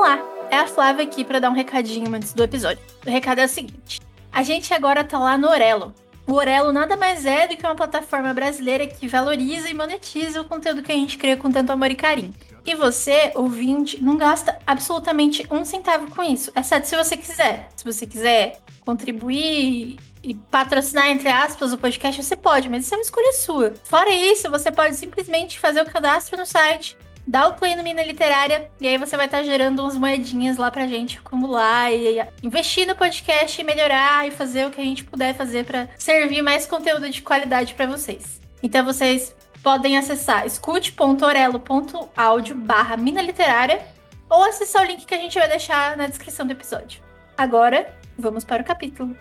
Olá, é a Flávia aqui para dar um recadinho antes do episódio. O recado é o seguinte: a gente agora tá lá no Orelo. O Orelo nada mais é do que uma plataforma brasileira que valoriza e monetiza o conteúdo que a gente cria com tanto amor e carinho. E você, ouvinte, não gasta absolutamente um centavo com isso, exceto se você quiser. Se você quiser contribuir e patrocinar, entre aspas, o podcast, você pode, mas isso é uma escolha sua. Fora isso, você pode simplesmente fazer o cadastro no site, dá o play no Mina Literária e aí você vai estar gerando umas moedinhas lá pra gente acumular e investir no podcast e melhorar e fazer o que a gente puder fazer para servir mais conteúdo de qualidade para vocês. Então vocês podem acessar escute.orelo.audio barra Mina Literária ou acessar o link que a gente vai deixar na descrição do episódio. Agora, vamos para o capítulo.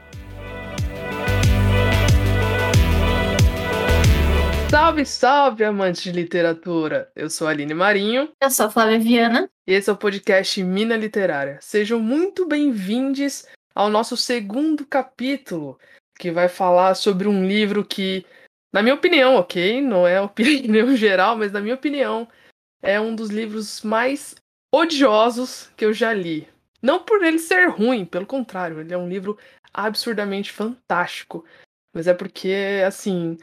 Salve, salve, amantes de literatura! Eu sou a Aline Marinho. Eu sou a Flávia Viana. E esse é o podcast Mina Literária. Sejam muito bem-vindos ao nosso segundo capítulo, que vai falar sobre um livro que, na minha opinião, ok? Não é opinião geral, mas na minha opinião, é um dos livros mais odiosos que eu já li. Não por ele ser ruim, pelo contrário, ele é um livro absurdamente fantástico. Mas é porque, assim,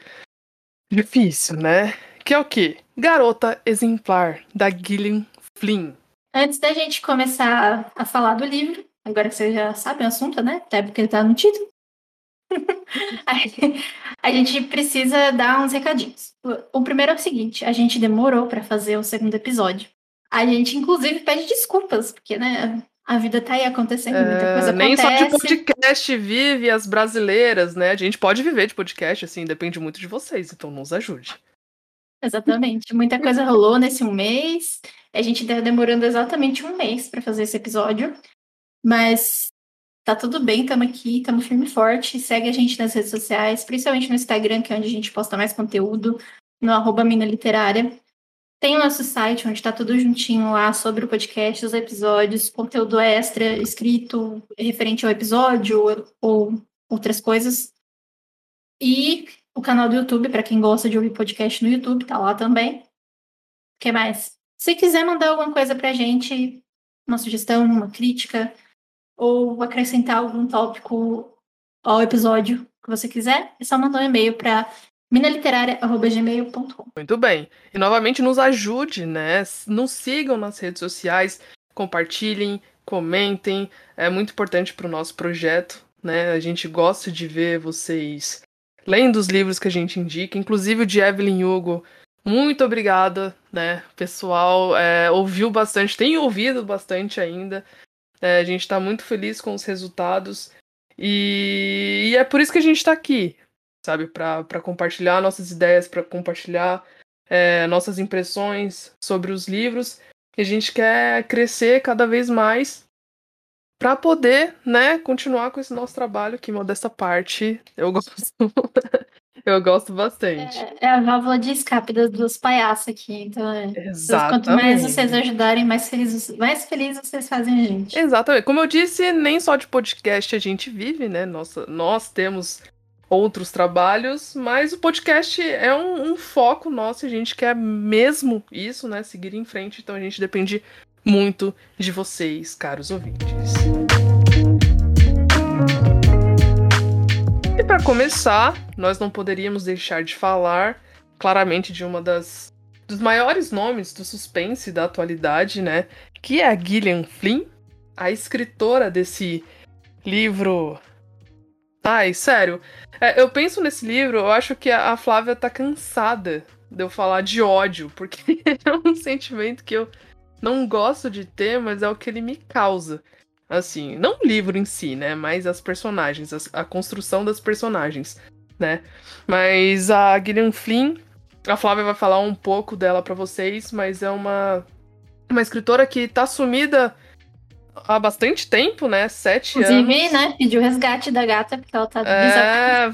Difícil, né? Que é o quê? Garota Exemplar, da Gillian Flynn. Antes da gente começar a falar do livro, agora que você já sabe o assunto, né? Até porque ele tá no título. a gente precisa dar uns recadinhos. O primeiro é o seguinte: a gente demorou para fazer o segundo episódio. A gente, inclusive, pede desculpas, porque, né, a vida tá aí acontecendo, muita é, coisa acontece. Nem só de podcast vive as brasileiras, né? A gente pode viver de podcast, assim, depende muito de vocês, então nos ajude. Exatamente. Muita coisa rolou nesse um mês. A gente tá demorando exatamente um mês para fazer esse episódio. Mas tá tudo bem, estamos aqui, estamos firme e forte. Segue a gente nas redes sociais, principalmente no Instagram, que é onde a gente posta mais conteúdo, no arroba Mina Literária. Tem o nosso site, onde está tudo juntinho lá sobre o podcast, os episódios, conteúdo extra escrito referente ao episódio ou, ou outras coisas. E o canal do YouTube, para quem gosta de ouvir podcast no YouTube, tá lá também. O que mais? Se quiser mandar alguma coisa pra gente, uma sugestão, uma crítica, ou acrescentar algum tópico ao episódio que você quiser, é só mandar um e-mail para minaliteraria.gmail.com. Muito bem. E novamente nos ajude, né? Nos sigam nas redes sociais, compartilhem, comentem. É muito importante para o nosso projeto, né? A gente gosta de ver vocês lendo os livros que a gente indica, inclusive o de Evelyn Hugo. Muito obrigada, né? Pessoal é, ouviu bastante, tem ouvido bastante ainda. É, a gente está muito feliz com os resultados. E, e é por isso que a gente está aqui, sabe? Para compartilhar nossas ideias, para compartilhar é, nossas impressões sobre os livros. E a gente quer crescer cada vez mais para poder, né, continuar com esse nosso trabalho que modesta parte eu gosto eu gosto bastante. É, é, a válvula de escape dos, dos palhaços aqui, então é, Exatamente. quanto mais vocês ajudarem, mais felizes, mais felizes vocês fazem a gente. Exatamente. Como eu disse, nem só de podcast a gente vive, né? Nossa, nós temos outros trabalhos, mas o podcast é um, um, foco nosso, a gente quer mesmo isso, né? Seguir em frente, então a gente depende muito de vocês, caros ouvintes. E para começar, nós não poderíamos deixar de falar claramente de uma das dos maiores nomes do suspense da atualidade, né? Que é a Gillian Flynn, a escritora desse livro Ai, sério. É, eu penso nesse livro, eu acho que a Flávia tá cansada de eu falar de ódio, porque é um sentimento que eu não gosto de ter, mas é o que ele me causa. Assim, não o livro em si, né? Mas as personagens, a, a construção das personagens, né? Mas a Gillian Flynn, a Flávia vai falar um pouco dela para vocês, mas é uma, uma escritora que tá sumida há bastante tempo, né? Sete Inclusive, anos. né? Pediu resgate da gata, porque ela tá é...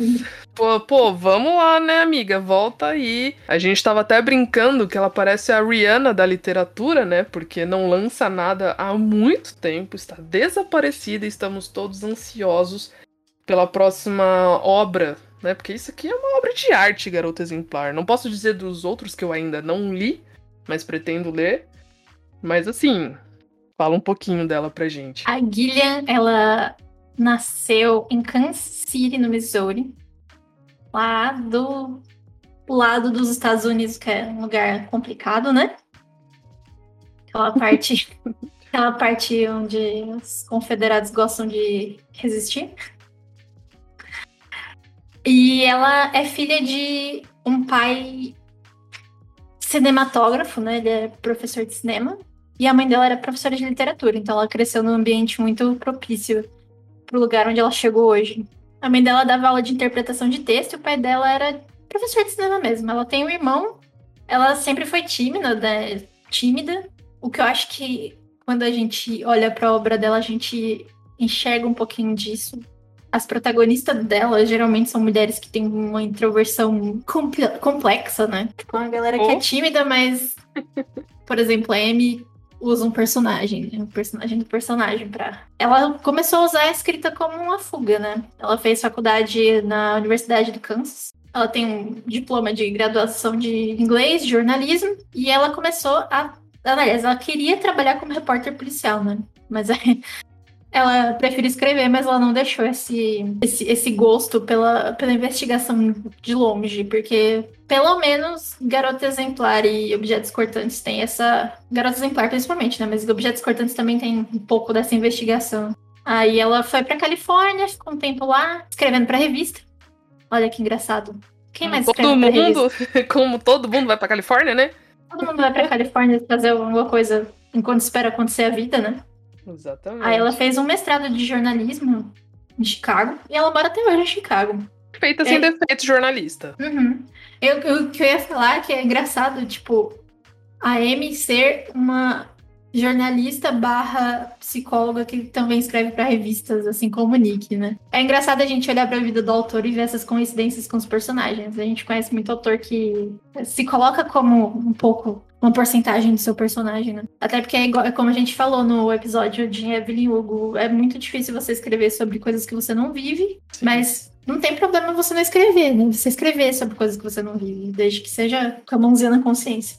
Pô, pô, vamos lá, né, amiga? Volta aí. A gente tava até brincando que ela parece a Rihanna da literatura, né? Porque não lança nada há muito tempo, está desaparecida e estamos todos ansiosos pela próxima obra, né? Porque isso aqui é uma obra de arte, Garota Exemplar. Não posso dizer dos outros que eu ainda não li, mas pretendo ler. Mas assim, Fala um pouquinho dela pra gente. A Gillian, ela nasceu em Kansas City, no Missouri. Lá do lado dos Estados Unidos, que é um lugar complicado, né? Aquela parte, aquela parte onde os confederados gostam de resistir. E ela é filha de um pai cinematógrafo, né? Ele é professor de cinema. E a mãe dela era professora de literatura, então ela cresceu num ambiente muito propício pro lugar onde ela chegou hoje. A mãe dela dava aula de interpretação de texto e o pai dela era professor de cinema mesmo. Ela tem um irmão, ela sempre foi tímida, né? Tímida. O que eu acho que quando a gente olha para a obra dela, a gente enxerga um pouquinho disso. As protagonistas dela geralmente são mulheres que têm uma introversão complexa, né? Tipo, uma galera oh. que é tímida, mas, por exemplo, a Amy usa um personagem, né? um personagem do personagem para. Ela começou a usar a escrita como uma fuga, né? Ela fez faculdade na Universidade do Kansas. Ela tem um diploma de graduação de inglês, de jornalismo, e ela começou a. Aliás, ela queria trabalhar como repórter policial, né? Mas aí ela prefere escrever, mas ela não deixou esse, esse, esse gosto pela, pela investigação de longe, porque pelo menos Garota Exemplar e Objetos Cortantes têm essa. Garota Exemplar principalmente, né? Mas Objetos Cortantes também tem um pouco dessa investigação. Aí ela foi pra Califórnia, ficou um tempo lá, escrevendo pra revista. Olha que engraçado. Quem mais todo escreve mundo, como todo mundo vai pra Califórnia, né? Todo mundo vai pra Califórnia fazer alguma coisa enquanto espera acontecer a vida, né? Exatamente. Aí ela fez um mestrado de jornalismo em Chicago e ela mora até hoje em Chicago. Feita sem é... defeito jornalista. Uhum. Eu, eu, o que eu ia falar que é engraçado, tipo, a Amy ser uma jornalista barra psicóloga que também escreve para revistas, assim como o Nick, né? É engraçado a gente olhar para a vida do autor e ver essas coincidências com os personagens. A gente conhece muito autor que se coloca como um pouco uma porcentagem do seu personagem, né? Até porque é, igual, é como a gente falou no episódio de Evelyn Hugo, é muito difícil você escrever sobre coisas que você não vive, Sim. mas não tem problema você não escrever, né? Você escrever sobre coisas que você não vive, desde que seja com a mãozinha na consciência.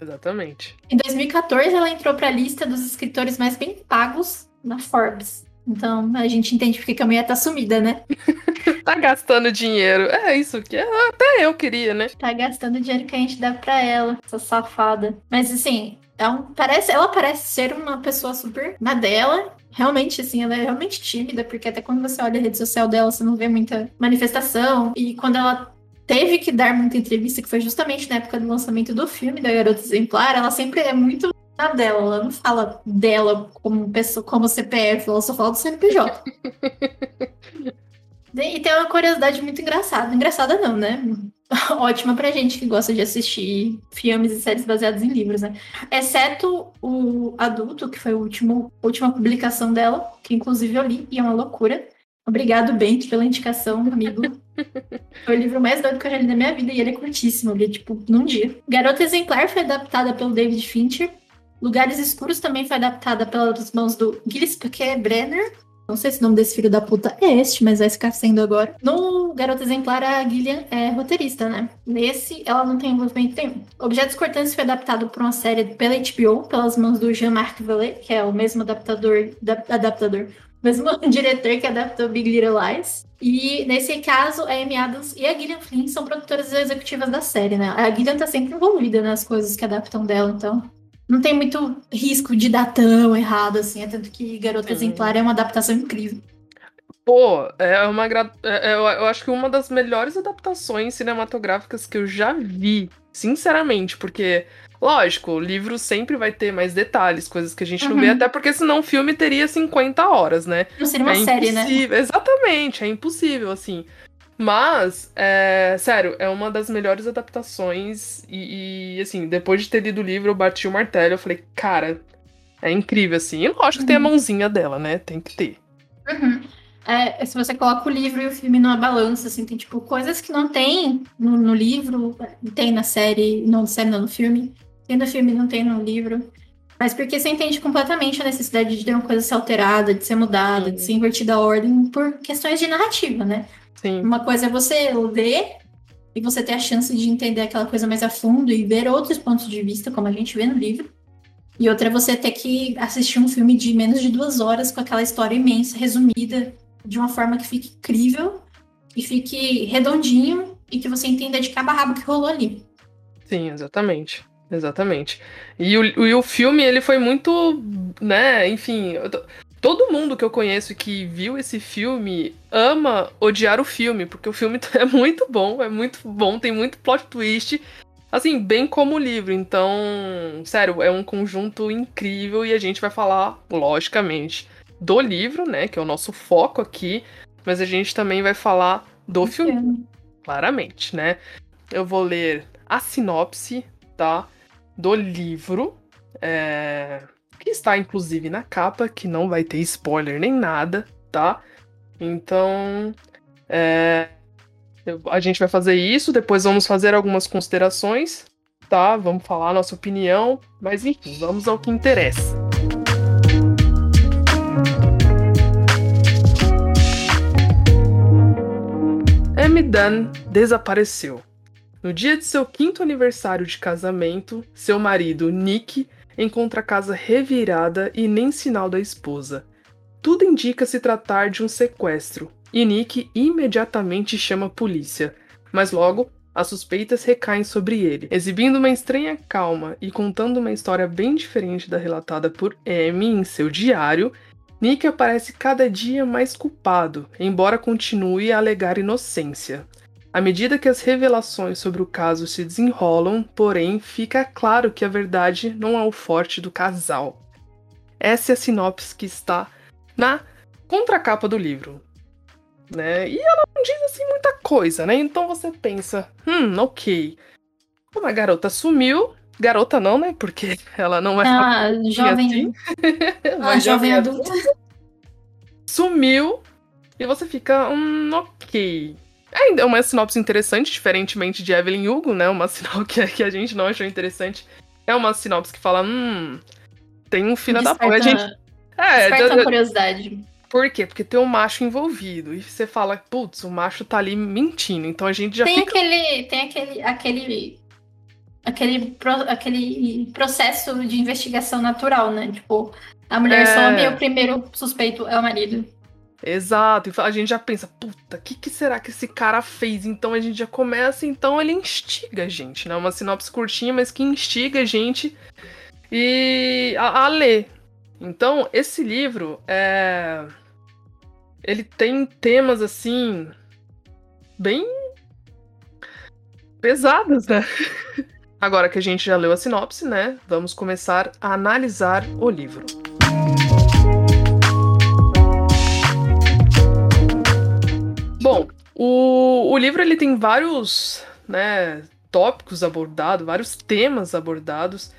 Exatamente. Em 2014, ela entrou para a lista dos escritores mais bem pagos na Forbes. Então a gente entende porque a mulher tá sumida, né? tá gastando dinheiro. É isso que até eu queria, né? Tá gastando dinheiro que a gente dá pra ela, essa safada. Mas assim, é um, parece, ela parece ser uma pessoa super na dela. Realmente, assim, ela é realmente tímida, porque até quando você olha a rede social dela, você não vê muita manifestação. E quando ela teve que dar muita entrevista, que foi justamente na época do lançamento do filme da Garota Exemplar, ela sempre é muito na dela, ela não fala dela como pessoa, como CPF, ela só fala do CNPJ. e tem uma curiosidade muito engraçada. Engraçada não, né? Ótima pra gente que gosta de assistir filmes e séries baseadas em livros, né? Exceto o Adulto, que foi a última, última publicação dela, que inclusive eu li, e é uma loucura. Obrigado, Bento, pela indicação, amigo. Foi o livro mais doido que eu já li na minha vida e ele é curtíssimo, eu li, tipo, num dia. Garota Exemplar foi adaptada pelo David Fincher Lugares Escuros também foi adaptada pelas mãos do Gilles Paquet Brenner. Não sei se o nome desse filho da puta é este, mas vai ficar sendo agora. No Garota Exemplar, a Gillian é roteirista, né? Nesse, ela não tem envolvimento nenhum. Objetos Cortantes foi adaptado por uma série pela HBO, pelas mãos do Jean-Marc Vallée, que é o mesmo adaptador, da, adaptador, mesmo diretor que adaptou Big Little Lies. E nesse caso, a Amy Adams e a Gillian Flynn são produtoras executivas da série, né? A Gillian tá sempre envolvida nas coisas que adaptam dela, então não tem muito risco de dar tão errado, assim. É tanto que Garota Exemplar é uma adaptação incrível. Pô, é uma. É, é, eu acho que uma das melhores adaptações cinematográficas que eu já vi. Sinceramente, porque, lógico, o livro sempre vai ter mais detalhes, coisas que a gente uhum. não vê, uhum. até porque senão o filme teria 50 horas, né? Não seria uma é série, né? Exatamente, é impossível, assim. Mas, é, sério, é uma das melhores adaptações. E, e, assim, depois de ter lido o livro, eu bati o martelo. Eu falei, cara, é incrível, assim. E lógico que tem a uhum. mãozinha dela, né? Tem que ter. Uhum. É, se você coloca o livro e o filme numa balança, assim, tem tipo coisas que não tem no, no livro, tem na série, não na série, não no filme. Tem no filme, não tem no livro. Mas porque você entende completamente a necessidade de ter uma coisa ser alterada, de ser mudada, Sim. de ser invertida a ordem por questões de narrativa, né? Sim. Uma coisa é você ler e você ter a chance de entender aquela coisa mais a fundo e ver outros pontos de vista, como a gente vê no livro. E outra é você ter que assistir um filme de menos de duas horas com aquela história imensa, resumida, de uma forma que fique incrível e fique redondinho e que você entenda de cabo a rabo que rolou ali. Sim, exatamente. Exatamente. E o, e o filme, ele foi muito, né, enfim, todo mundo que eu conheço que viu esse filme ama odiar o filme, porque o filme é muito bom, é muito bom, tem muito plot twist, assim, bem como o livro. Então, sério, é um conjunto incrível e a gente vai falar, logicamente, do livro, né, que é o nosso foco aqui, mas a gente também vai falar do filme, claramente, né? Eu vou ler a sinopse, tá? Do livro. É... Que está inclusive na capa, que não vai ter spoiler nem nada, tá? Então. É... A gente vai fazer isso, depois vamos fazer algumas considerações, tá? Vamos falar nossa opinião, mas enfim, vamos ao que interessa. M. Dunn desapareceu. No dia de seu quinto aniversário de casamento, seu marido, Nick, encontra a casa revirada e nem sinal da esposa. Tudo indica se tratar de um sequestro, e Nick imediatamente chama a polícia, mas logo as suspeitas recaem sobre ele. Exibindo uma estranha calma e contando uma história bem diferente da relatada por Amy em seu diário, Nick aparece cada dia mais culpado, embora continue a alegar inocência. À medida que as revelações sobre o caso se desenrolam, porém, fica claro que a verdade não é o forte do casal. Essa é a sinopse que está na contracapa do livro. Né? E ela não diz assim muita coisa, né? Então você pensa, hum, ok. Uma garota sumiu. Garota não, né? Porque ela não é. Ah, jovem. Assim. ah, jovem adulta. Sumiu. E você fica, hum, ok. Ainda é uma sinopse interessante, diferentemente de Evelyn Hugo, né? Uma sinopse que a gente não achou interessante. É uma sinopse que fala, hum, tem um filho da puta. A gente. É, desperta curiosidade. Por quê? Porque tem um macho envolvido. E você fala, putz, o macho tá ali mentindo. Então a gente já tem fica... Aquele, tem aquele, aquele, aquele, aquele processo de investigação natural, né? Tipo, a mulher é... some e o primeiro suspeito é o marido. Exato, a gente já pensa, puta, o que, que, será que esse cara fez? Então a gente já começa, então ele instiga a gente, né? Uma sinopse curtinha, mas que instiga a gente e a, a ler. Então, esse livro é. Ele tem temas assim. bem. pesados, né? Agora que a gente já leu a sinopse, né? Vamos começar a analisar o livro. Bom, o, o livro ele tem vários né, tópicos abordados, vários temas abordados.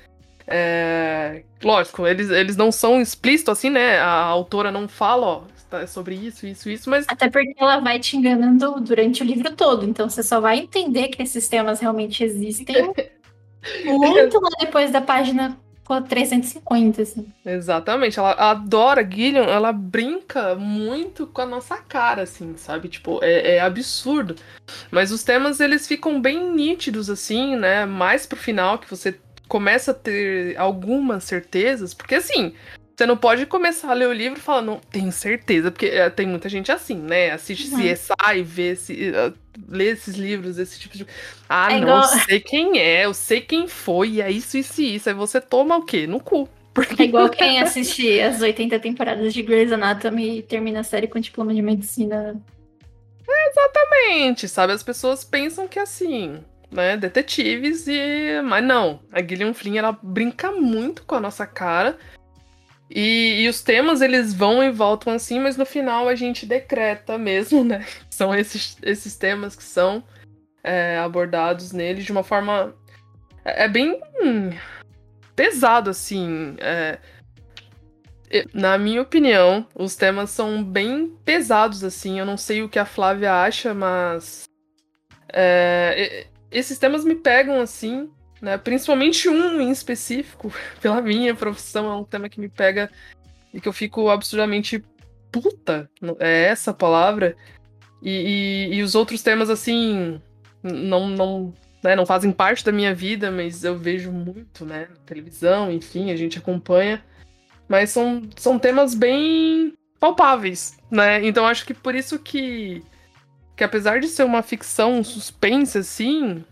É, lógico, eles, eles não são explícitos assim, né? A autora não fala, ó, tá, sobre isso, isso, isso, mas. Até porque ela vai te enganando durante o livro todo, então você só vai entender que esses temas realmente existem muito lá depois da página 350, assim. Exatamente. Ela adora, Gillian, ela brinca muito com a nossa cara, assim, sabe? Tipo, é, é, absurdo. Mas os temas, eles ficam bem nítidos, assim, né? Mais pro final, que você começa a ter algumas certezas. Porque, assim, você não pode começar a ler o livro e falar, não, tenho certeza, porque é, tem muita gente assim, né? Assiste uhum. CSI, vê se, uh, lê esses livros, esse tipo de. Ah, é não, igual... eu sei quem é, eu sei quem foi, e é isso, isso e isso. Aí você toma o quê? No cu. Porque... É igual quem assiste as 80 temporadas de Grey's Anatomy e termina a série com diploma de medicina. É, exatamente, sabe? As pessoas pensam que é assim, né, detetives e mas não, a Gillian Flynn ela brinca muito com a nossa cara e, e, os temas eles vão e voltam assim, mas no final a gente decreta mesmo, né? São esses, esses temas que são é, abordados nele de uma forma. É, é bem pesado, assim. É, na minha opinião, os temas são bem pesados, assim. Eu não sei o que a Flávia acha, mas. É, esses temas me pegam assim né? Principalmente um em específico, pela minha profissão, é um tema que me pega e que eu fico absurdamente puta, é essa a palavra. E, e, e os outros temas, assim, não, não, né, não fazem parte da minha vida, mas eu vejo muito, né, na televisão, enfim, a gente acompanha. Mas são, são temas bem palpáveis, né? Então acho que por isso que, que apesar de ser uma ficção, suspense, assim,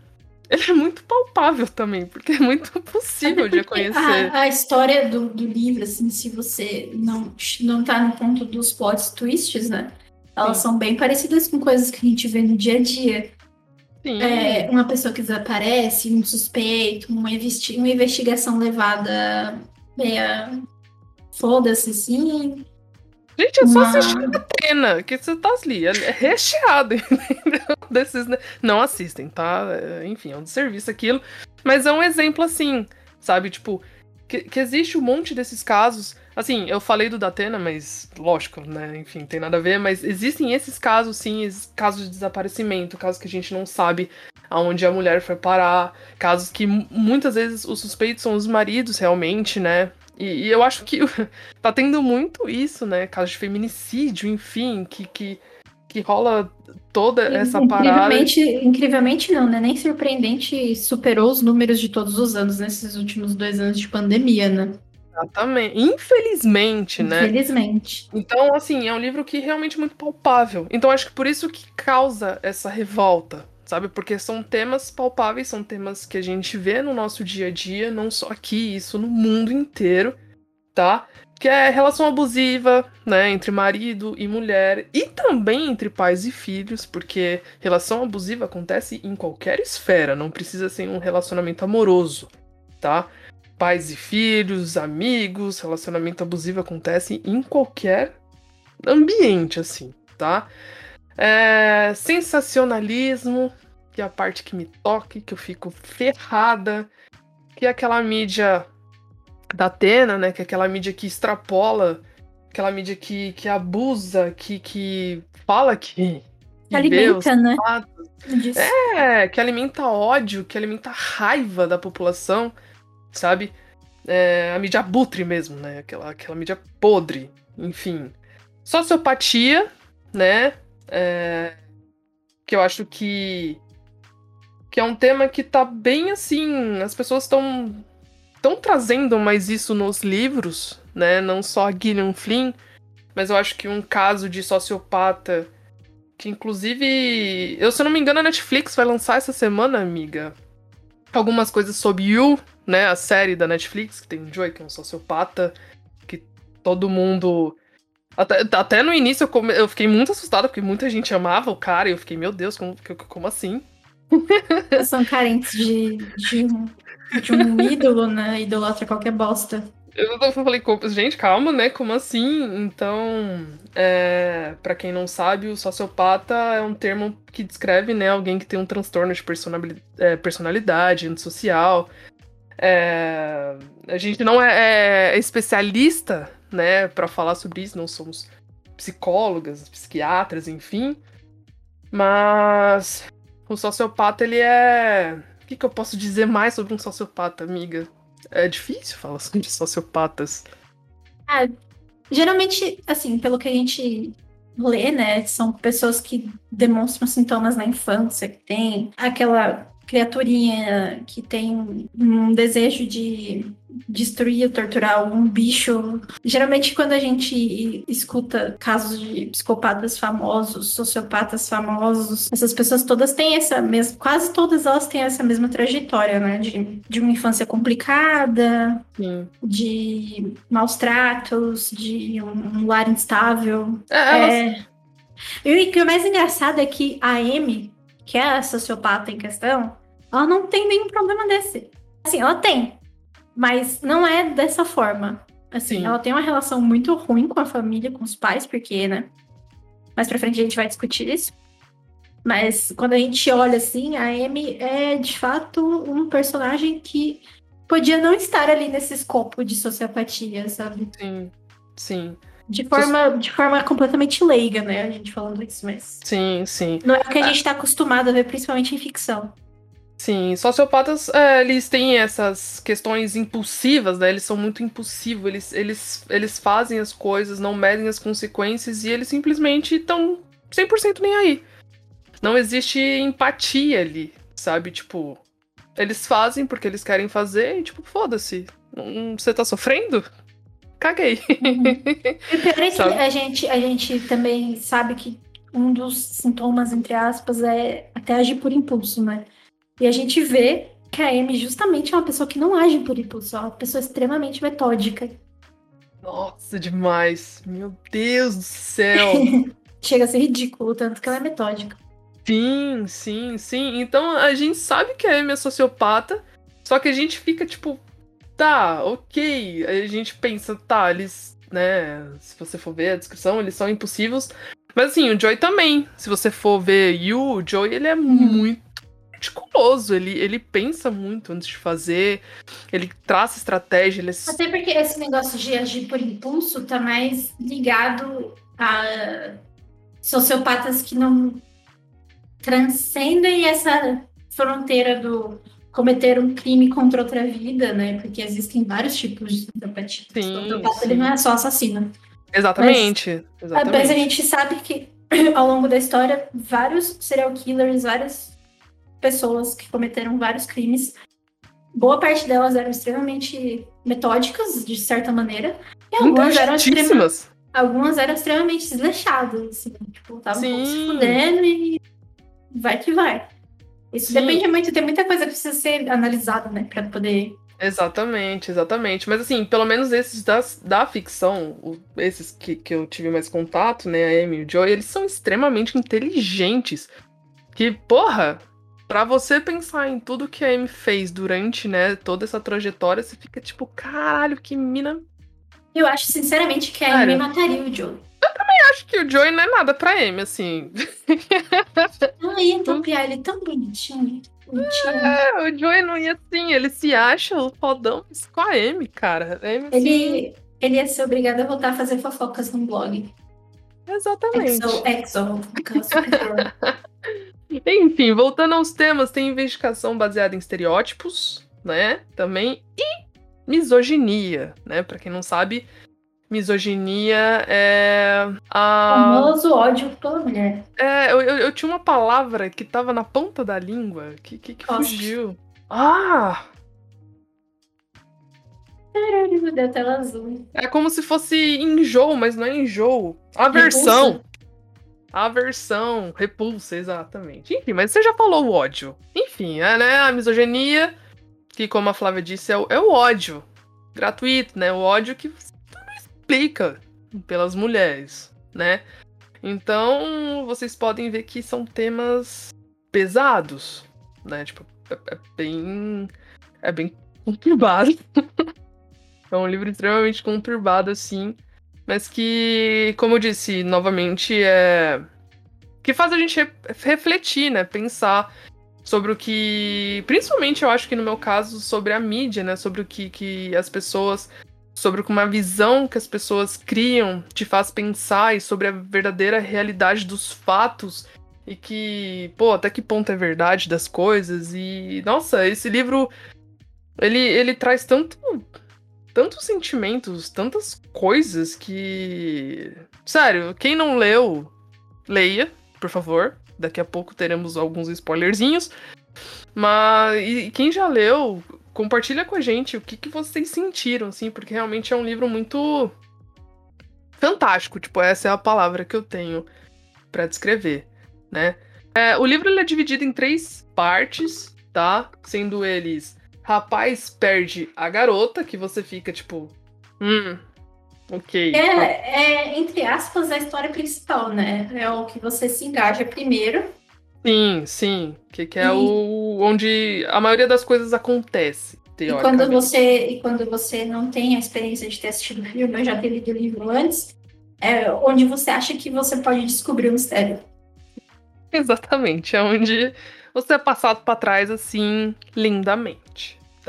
ele é muito palpável também, porque é muito possível de conhecer. A, a história do, do, livro, assim, se você não, não tá no ponto dos plot twists, né? Elas Sim. são bem parecidas com coisas que a gente vê no dia a dia. É, uma pessoa que desaparece, um suspeito, uma, investi uma investigação levada meia foda-se, assim. Gente, é só assistir a pena, que você tá ali, é recheado, entendeu? Desses, né? Não assistem, tá? É, enfim, é um serviço aquilo. Mas é um exemplo assim, sabe? Tipo, que, que existe um monte desses casos. Assim, eu falei do Datena, mas lógico, né? Enfim, tem nada a ver, mas existem esses casos, sim, esses casos de desaparecimento, casos que a gente não sabe aonde a mulher foi parar, casos que muitas vezes os suspeitos são os maridos realmente, né? E, e, eu acho que tá tendo muito isso, né? Casos de feminicídio, enfim, que, que, que rola toda essa incrivelmente, parada. Incrivelmente não, né? Nem surpreendente superou os números de todos os anos nesses últimos dois anos de pandemia, né? Exatamente. Infelizmente, né? Infelizmente. Então, assim, é um livro que é realmente muito palpável. Então, acho que por isso que causa essa revolta, sabe? Porque são temas palpáveis, são temas que a gente vê no nosso dia a dia, não só aqui, isso no mundo inteiro, tá? Que é relação abusiva, né, entre marido e mulher, e também entre pais e filhos, porque relação abusiva acontece em qualquer esfera, não precisa ser um relacionamento amoroso, tá? Pais e filhos, amigos, relacionamento abusivo acontece em qualquer ambiente, assim, tá? É, sensacionalismo, que é a parte que me toca, que eu fico ferrada, que é aquela mídia da Atena, né? Que é aquela mídia que extrapola, aquela mídia que, que abusa, que, que fala que. Que alimenta, né? É, que alimenta ódio, que alimenta raiva da população, sabe? É, a mídia abutre mesmo, né? Aquela, aquela mídia podre, enfim. Sociopatia, né? É, que eu acho que que é um tema que tá bem assim, as pessoas estão estão trazendo mais isso nos livros, né? Não só Gillian Flynn, mas eu acho que um caso de sociopata que inclusive, eu se não me engano a Netflix vai lançar essa semana, amiga, algumas coisas sobre You, né, a série da Netflix que tem o Joey que é um sociopata que todo mundo até, até no início eu, come... eu fiquei muito assustada, porque muita gente amava o cara, e eu fiquei, meu Deus, como, como assim? São carentes de, de, um, de um ídolo, né? Idolatra qualquer bosta. Eu falei, gente, calma, né? Como assim? Então, é, para quem não sabe, o sociopata é um termo que descreve, né, alguém que tem um transtorno de personalidade, é, personalidade antissocial. É, a gente não é, é especialista né, para falar sobre isso, não somos psicólogas, psiquiatras, enfim. Mas o sociopata, ele é. O que, que eu posso dizer mais sobre um sociopata, amiga? É difícil falar sobre sociopatas. Ah, geralmente, assim, pelo que a gente lê, né, são pessoas que demonstram sintomas na infância, que tem aquela criaturinha que tem um desejo de destruir, torturar algum bicho. Geralmente, quando a gente escuta casos de psicopatas famosos, sociopatas famosos, essas pessoas todas têm essa mesma, quase todas elas têm essa mesma trajetória, né? De, de uma infância complicada, Sim. de maus tratos, de um, um lar instável. É, é... E o que é mais engraçado é que a Amy, que é a sociopata em questão, ela não tem nenhum problema desse. Assim, ela tem, mas não é dessa forma. Assim, Sim. ela tem uma relação muito ruim com a família, com os pais, porque, né? Mais pra frente a gente vai discutir isso. Mas quando a gente olha assim, a Amy é de fato um personagem que podia não estar ali nesse escopo de sociopatia, sabe? Sim, sim. De forma, de forma completamente leiga, né? A gente falando isso, mas. Sim, sim. Não é o que a gente tá acostumado a ver, principalmente em ficção. Sim, sociopatas, é, eles têm essas questões impulsivas, né? Eles são muito impulsivos, eles, eles, eles fazem as coisas, não medem as consequências e eles simplesmente estão 100% nem aí. Não existe empatia ali, sabe? Tipo, eles fazem porque eles querem fazer e, tipo, foda-se. Você tá sofrendo? Caguei. Uhum. E o pior é que a gente, a gente também sabe que um dos sintomas, entre aspas, é até agir por impulso, né? E a gente vê que a Amy justamente é uma pessoa que não age por impulso, é uma pessoa extremamente metódica. Nossa, demais. Meu Deus do céu. Chega a ser ridículo, tanto que ela é metódica. Sim, sim, sim. Então a gente sabe que a Amy é sociopata, só que a gente fica tipo, tá, ok. A gente pensa, tá, eles, né, se você for ver a descrição, eles são impossíveis. Mas assim, o Joy também. Se você for ver Yu, o Joy, ele é hum. muito meticuloso, ele, ele pensa muito antes de fazer, ele traça estratégia. Ele... É Até porque esse negócio de agir por impulso tá mais ligado a sociopatas que não transcendem essa fronteira do cometer um crime contra outra vida, né? Porque existem vários tipos de sociopatia. Sim, o sociopata ele não é só assassino. Exatamente. Mas, exatamente. mas a gente sabe que ao longo da história, vários serial killers, várias pessoas que cometeram vários crimes. Boa parte delas eram extremamente metódicas, de certa maneira. E algumas eram, extremamente, algumas eram extremamente desleixadas, assim. Tipo, estavam se fudendo e vai que vai. Isso Sim. depende muito, tem muita coisa que precisa ser analisada, né, pra poder Exatamente, exatamente. Mas assim, pelo menos esses das, da ficção, esses que, que eu tive mais contato, né, a Amy e o Joey, eles são extremamente inteligentes. Que, porra, para você pensar em tudo que a Amy fez durante, né, toda essa trajetória, você fica tipo, caralho, que mina. Eu acho, sinceramente, que a Amy mataria o Joey. Eu também acho que o Joey não é nada pra Amy, assim. Não ia topiar ele tão bonitinho. bonitinho. É, o Joey não ia assim, ele se acha o fodão com a Amy, cara. A Amy, ele, ele ia ser obrigado a voltar a fazer fofocas no blog. Exatamente. Exo, exo, Enfim, voltando aos temas, tem investigação baseada em estereótipos, né? Também. E misoginia, né? Pra quem não sabe, misoginia é. A... O famoso ódio pela mulher. É, eu, eu, eu, tinha uma palavra que tava na ponta da língua que, que, que fugiu. Ah! Caralho, deu tela azul. É como se fosse enjoo, mas não é enjoo. Aversão. Aversão, repulsa, exatamente. Enfim, mas você já falou o ódio. Enfim, é, né? A misoginia, que como a Flávia disse, é o, é o ódio. Gratuito, né? O ódio que você não explica pelas mulheres, né? Então, vocês podem ver que são temas pesados, né? Tipo, é, é bem. É bem conturbado. é um livro extremamente conturbado, assim mas que, como eu disse novamente, é. que faz a gente re refletir, né? Pensar sobre o que. Principalmente, eu acho que no meu caso, sobre a mídia, né? Sobre o que, que as pessoas. Sobre uma visão que as pessoas criam te faz pensar e sobre a verdadeira realidade dos fatos e que, pô, até que ponto é verdade das coisas. E, nossa, esse livro ele, ele traz tanto tantos sentimentos, tantas coisas que. Sério, quem não leu, leia, por favor. Daqui a pouco teremos alguns spoilerzinhos. Mas e quem já leu, compartilha com a gente o que, que vocês sentiram, assim, porque realmente é um livro muito fantástico. Tipo, essa é a palavra que eu tenho para descrever, né? É, o livro ele é dividido em três partes, tá? Sendo eles rapaz perde a garota, que você fica tipo. Hum. Ok. É, é, entre aspas, a história principal, né? É o que você se engaja primeiro. Sim, sim. Que, que é e... o onde a maioria das coisas acontece. E quando você e quando você não tem a experiência de ter assistido o filme, eu já ter lido o livro antes, é onde você acha que você pode descobrir o mistério. Exatamente, é onde você é passado para trás assim lindamente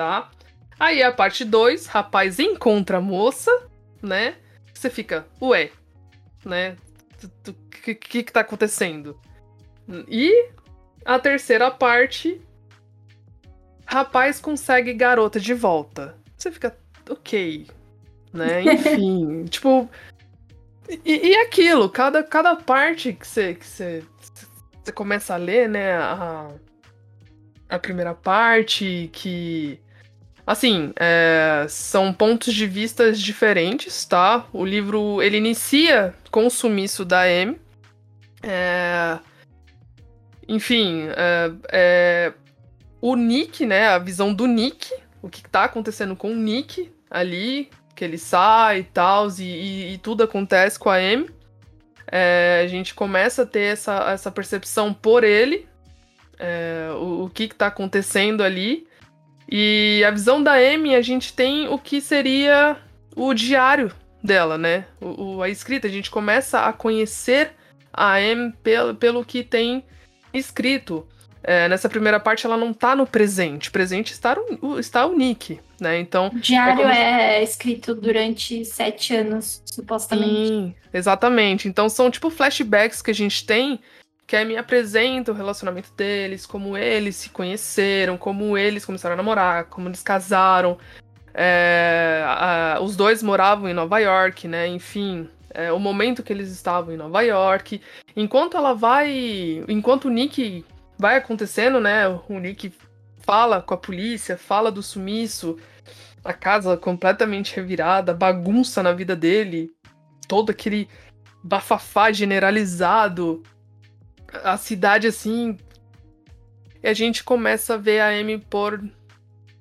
tá? Aí a parte 2, rapaz encontra a moça, né? Você fica, ué, né? O que, que que tá acontecendo? E a terceira parte, rapaz consegue garota de volta. Você fica, ok, né? Enfim, tipo. E, e aquilo, cada, cada parte que você, que você começa a ler, né? A, a primeira parte, que. Assim, é, são pontos de vista diferentes, tá? O livro ele inicia com o sumiço da Amy. É, enfim, é, é, o Nick, né? A visão do Nick, o que tá acontecendo com o Nick ali, que ele sai e tal, e, e, tudo acontece com a Amy. É, a gente começa a ter essa, essa percepção por ele, é, o, o, que, está acontecendo ali. E a visão da Amy, a gente tem o que seria o diário dela, né? O, o, a escrita, a gente começa a conhecer a Amy pelo, pelo que tem escrito. É, nessa primeira parte ela não tá no presente. Presente está o, está o Nick, né? Então. O diário é, como... é, escrito durante sete anos, supostamente. Sim, exatamente. Então são tipo flashbacks que a gente tem que aí me apresenta o relacionamento deles, como eles se conheceram, como eles começaram a namorar, como eles casaram. É, a, os dois moravam em Nova York, né? Enfim, é, o momento que eles estavam em Nova York. Enquanto ela vai. Enquanto o Nick vai acontecendo, né? O Nick fala com a polícia, fala do sumiço, a casa completamente revirada, bagunça na vida dele, todo aquele bafafá generalizado a cidade assim. E a gente começa a ver a Amy por,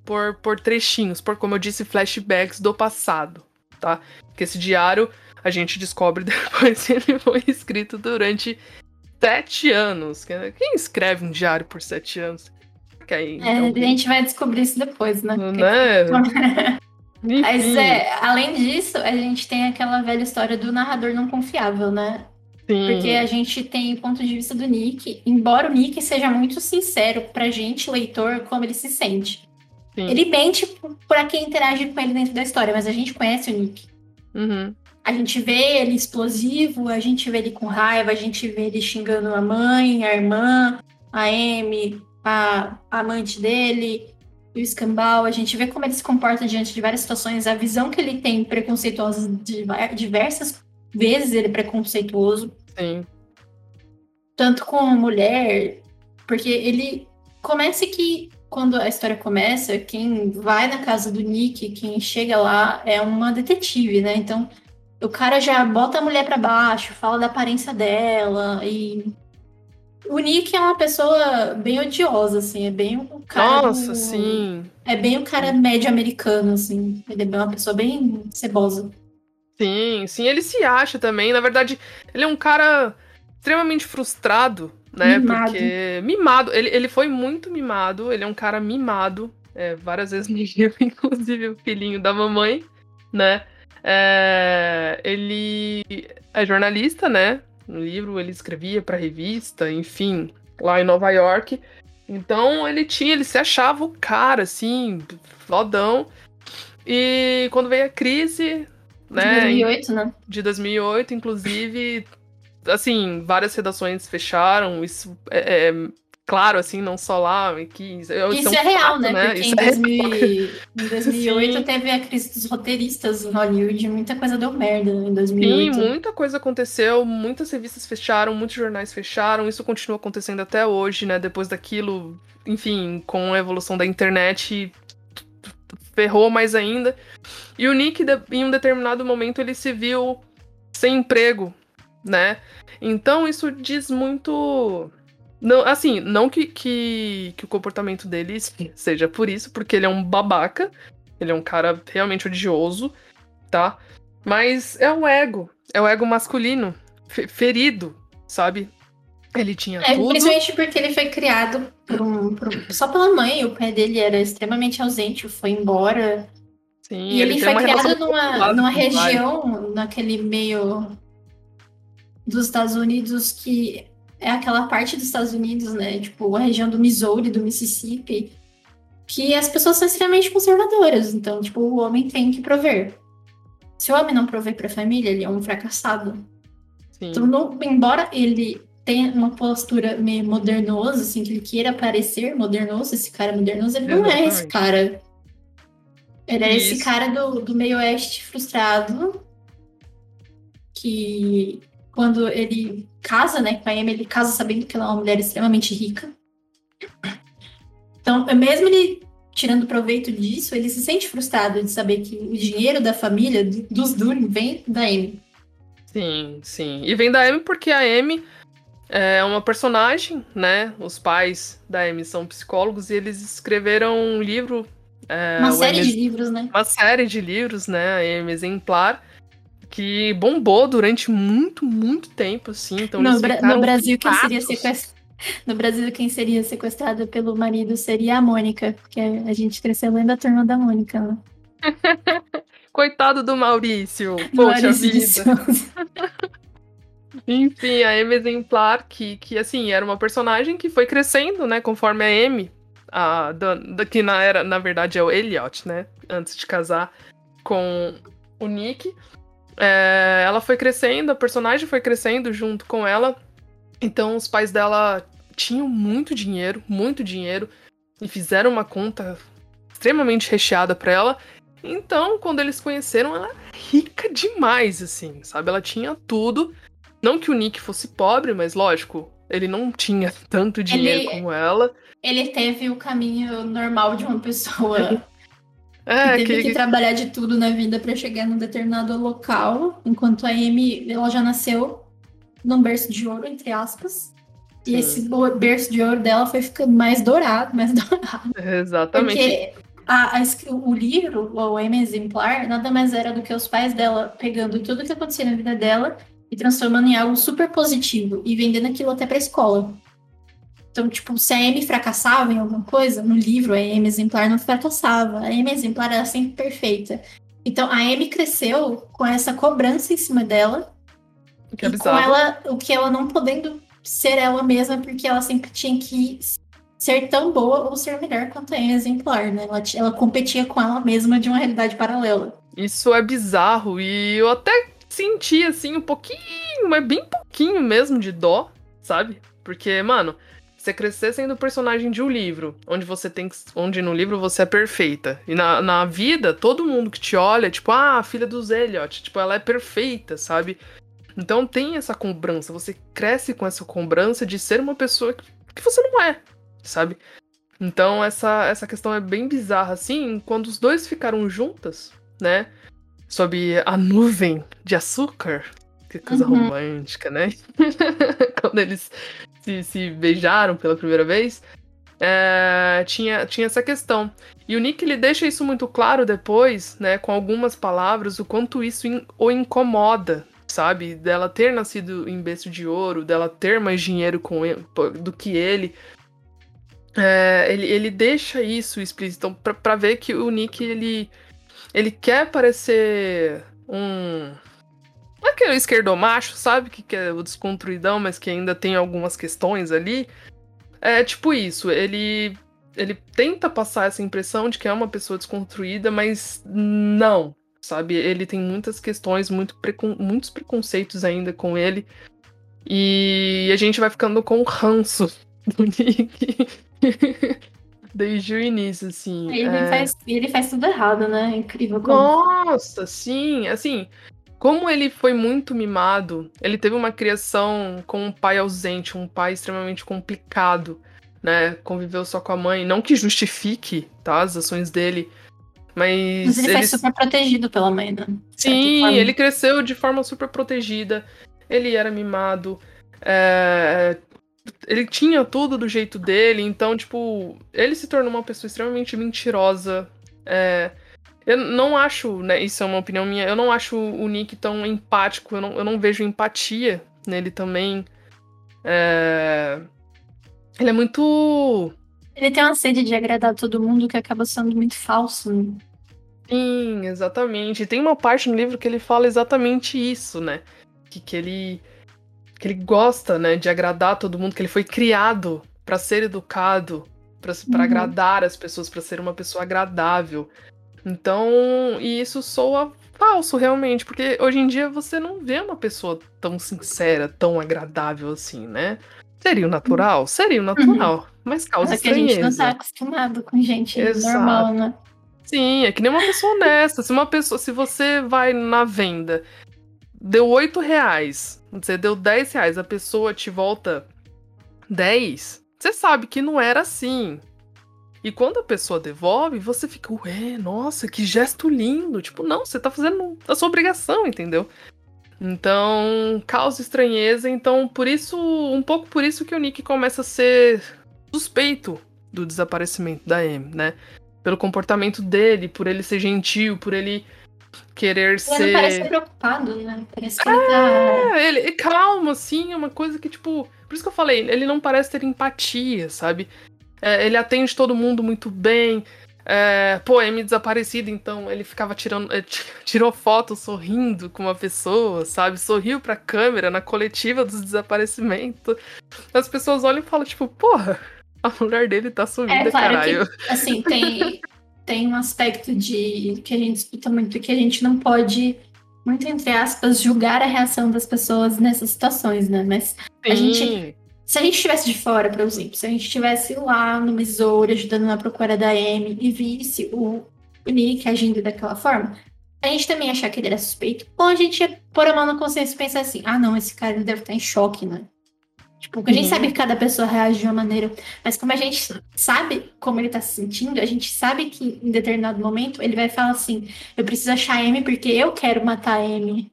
por, por trechinhos, por, como eu disse, flashbacks do passado, tá? Que esse diário a gente descobre depois que ele foi escrito durante sete anos. Quem escreve um diário por sete anos? Aí, é, então... A gente vai descobrir isso depois, né? né? Mas é, além disso, a gente tem aquela velha história do narrador não confiável, né? Sim. Porque a gente tem o ponto de vista do Nick, embora o Nick seja muito sincero pra gente, leitor, como ele se sente. Sim. Ele mente pra quem interage com ele dentro da história, mas a gente conhece o Nick. Uhum. A gente vê ele explosivo, a gente vê ele com raiva, a gente vê ele xingando a mãe, a irmã, a Amy, a, a amante dele, o escambau. A gente vê como ele se comporta diante de várias situações, a visão que ele tem preconceituosa de diversas vezes ele é preconceituoso. Sim. Tanto com a mulher, porque ele começa que quando a história começa, quem vai na casa do Nick, quem chega lá é uma detetive, né? Então, o cara já bota a mulher para baixo, fala da aparência dela e o Nick é uma pessoa bem odiosa, assim, é bem o cara. Nossa, sim. É bem o cara médio americano, assim. Ele é uma pessoa bem cebosa. Sim, sim, ele se acha também. Na verdade, ele é um cara extremamente frustrado, né? Mimado. Porque. Mimado. Ele, ele foi muito mimado, ele é um cara mimado. É, várias vezes me viu, inclusive o filhinho da mamãe, né? É, ele é jornalista, né? No livro ele escrevia para revista, enfim, lá em Nova York. Então ele tinha, ele se achava o cara, assim, fodão. E quando veio a crise, né? De 2008, né? De 2008, inclusive, assim, várias redações fecharam. Isso é, é claro, assim, não só lá. Que, isso, isso é, real, fato, né? né? Porque isso em, 2000, é em 2008 Sim. teve a crise dos roteiristas em Hollywood, muita coisa deu merda em 2008. Sim, muita coisa aconteceu, muitas revistas fecharam, muitos jornais fecharam, isso continua acontecendo até hoje, né? Depois daquilo, enfim, com a evolução da internet, ferrou mais ainda. E o Nick, em um determinado momento, ele se viu sem emprego, né? Então isso diz muito. Não, assim, não que, que, que o comportamento dele seja por isso, porque ele é um babaca, ele é um cara realmente odioso, tá? Mas é o ego, é o ego masculino, ferido, sabe? Ele tinha é, tudo. Principalmente porque ele foi criado por um, por um, só pela mãe. O pai dele era extremamente ausente, foi embora. Sim, e ele, ele foi criado numa, numa região, naquele meio dos Estados Unidos que é aquela parte dos Estados Unidos, né? Tipo, a região do Missouri, do Mississippi, que as pessoas são extremamente conservadoras. Então, tipo, o homem tem que prover. Se o homem não prover para a família, ele é um fracassado. Sim. Então, não, embora ele tem uma postura meio modernosa, assim, que ele queira parecer modernoso, esse cara modernoso, ele não é esse cara. Ele é Isso. esse cara do, do meio oeste frustrado, que quando ele casa, né, com a Amy, ele casa sabendo que ela é uma mulher extremamente rica. Então, mesmo ele tirando proveito disso, ele se sente frustrado de saber que o dinheiro da família, dos Dune, vem da Amy. Sim, sim. E vem da Amy porque a Amy é uma personagem, né? Os pais da Amy são psicólogos e eles escreveram um livro. É, uma série Amy, de livros, né? Uma série de livros, né? A Amy Exemplar, que bombou durante muito, muito tempo, assim. Então no, Bra no Brasil, quem seria sequestrado? No Brasil, quem seria sequestrada pelo marido seria a Mônica, porque a gente cresceu lendo a turma da Mônica. Né? Coitado do Maurício. Poxa Maurício vida. Enfim, a Amy Exemplar, que, que assim, era uma personagem que foi crescendo, né, conforme a Amy, a, da, da, que na, era, na verdade é o Elliot, né, antes de casar com o Nick. É, ela foi crescendo, a personagem foi crescendo junto com ela. Então os pais dela tinham muito dinheiro, muito dinheiro, e fizeram uma conta extremamente recheada para ela. Então, quando eles conheceram, ela era rica demais, assim, sabe? Ela tinha tudo. Não que o Nick fosse pobre, mas lógico, ele não tinha tanto dinheiro ele, como ela. Ele teve o caminho normal de uma pessoa é, que teve que... que... trabalhar de tudo na vida para chegar num determinado local, enquanto a Amy, ela já nasceu num berço de ouro, entre aspas. E esse berço de ouro dela foi ficando mais dourado, mais dourado. Exatamente. Porque a, a, o livro, o M exemplar, nada mais era do que os pais dela pegando tudo que acontecia na vida dela e transformando em algo super positivo e vendendo aquilo até pra escola. Então, tipo, se a M fracassava em alguma coisa, no livro a M exemplar não fracassava. A M exemplar era sempre perfeita. Então, a M cresceu com essa cobrança em cima dela. Que é e com ela, o que ela não podendo ser ela mesma, porque ela sempre tinha que ser tão boa ou ser melhor quanto a exemplar, né? Ela, ela competia com ela mesma de uma realidade paralela. Isso é bizarro e eu até senti, assim, um pouquinho, mas bem pouquinho mesmo de dó, sabe? Porque, mano, você crescer sendo personagem de um livro, onde você tem que, onde no livro você é perfeita. E na, na vida, todo mundo que te olha, tipo, ah, a filha dos Elliot, tipo, ela é perfeita, sabe? Então tem essa cobrança, você cresce com essa cobrança de ser uma pessoa que, que você não é, sabe? Então essa, essa questão é bem bizarra, assim, quando os dois ficaram juntas, né? Sob a nuvem de açúcar. Que coisa uhum. romântica, né? quando eles se, se beijaram pela primeira vez. É, tinha, tinha essa questão. E o Nick ele deixa isso muito claro depois, né, com algumas palavras, o quanto isso in, o incomoda, sabe? Dela ter nascido em berço de ouro, dela ter mais dinheiro com ele, do que ele. É, ele, ele deixa isso explícito então, pra, pra ver que o Nick, ele, ele quer parecer um... É aquele esquerdomacho, sabe? Que, é o desconstruidão, mas que ainda tem algumas questões ali. É tipo isso, ele ele tenta passar essa impressão de que é uma pessoa desconstruída, mas não, sabe? Ele tem muitas questões, muito precon muitos preconceitos ainda com ele. E a gente vai ficando com o ranço do Nick. Desde o início, assim. Ele, é... faz, ele faz tudo errado, né? É incrível como. Nossa, sim. Assim, como ele foi muito mimado, ele teve uma criação com um pai ausente, um pai extremamente complicado, né? Conviveu só com a mãe. Não que justifique, tá? As ações dele. Mas, Mas ele, ele foi super protegido pela mãe, né? Sim, ele cresceu de forma super protegida. Ele era mimado. É... Ele tinha tudo do jeito dele, então, tipo, ele se tornou uma pessoa extremamente mentirosa. É... Eu não acho, né? Isso é uma opinião minha. Eu não acho o Nick tão empático. Eu não, eu não vejo empatia nele também. É... Ele é muito ele tem uma sede de agradar todo mundo que acaba sendo muito falso. Né? Sim, exatamente. E tem uma parte no livro que ele fala exatamente isso, né? Que, que ele que ele gosta, né, de agradar todo mundo, que ele foi criado para ser educado, para uhum. agradar as pessoas, para ser uma pessoa agradável. Então, e isso soa falso realmente, porque hoje em dia você não vê uma pessoa tão sincera, tão agradável assim, né? Seria o natural? Seria o natural. Uhum. Mas causa Só que a gente não tá acostumado com gente Exato. normal, né? Sim, é que nem uma pessoa honesta. Se uma pessoa, se você vai na venda, deu 8 reais, você deu 10 reais, a pessoa te volta 10, você sabe que não era assim. E quando a pessoa devolve, você fica, ué, nossa, que gesto lindo. Tipo, não, você tá fazendo a sua obrigação, entendeu? Então, causa estranheza. Então, por isso, um pouco por isso que o Nick começa a ser suspeito do desaparecimento da Amy, né? Pelo comportamento dele, por ele ser gentil, por ele querer ele ser. Ele parece preocupado, né? Parece que ele tá. É, ele, calmo, assim, é uma coisa que, tipo. Por isso que eu falei, ele não parece ter empatia, sabe? É, ele atende todo mundo muito bem. É, pô, M desaparecido, então ele ficava tirando. É, tirou foto sorrindo com uma pessoa, sabe? Sorriu pra câmera na coletiva dos desaparecimentos. As pessoas olham e falam, tipo, porra, a mulher dele tá sumida, é, claro caralho. Que, assim, tem, tem um aspecto de que a gente escuta muito que a gente não pode, muito entre aspas, julgar a reação das pessoas nessas situações, né? Mas Sim. a gente se a gente estivesse de fora, por exemplo, se a gente estivesse lá no Missouri ajudando na procura da Amy e visse o, Nick agindo daquela forma, a gente também ia achar que ele era suspeito, ou a gente ia pôr a mão na consciência e pensar assim: ah, não, esse cara deve estar em choque, né? Tipo, a gente uhum. sabe que cada pessoa reage de uma maneira, mas como a gente sabe como ele tá se sentindo, a gente sabe que em determinado momento ele vai falar assim: eu preciso achar a Amy porque eu quero matar a Amy.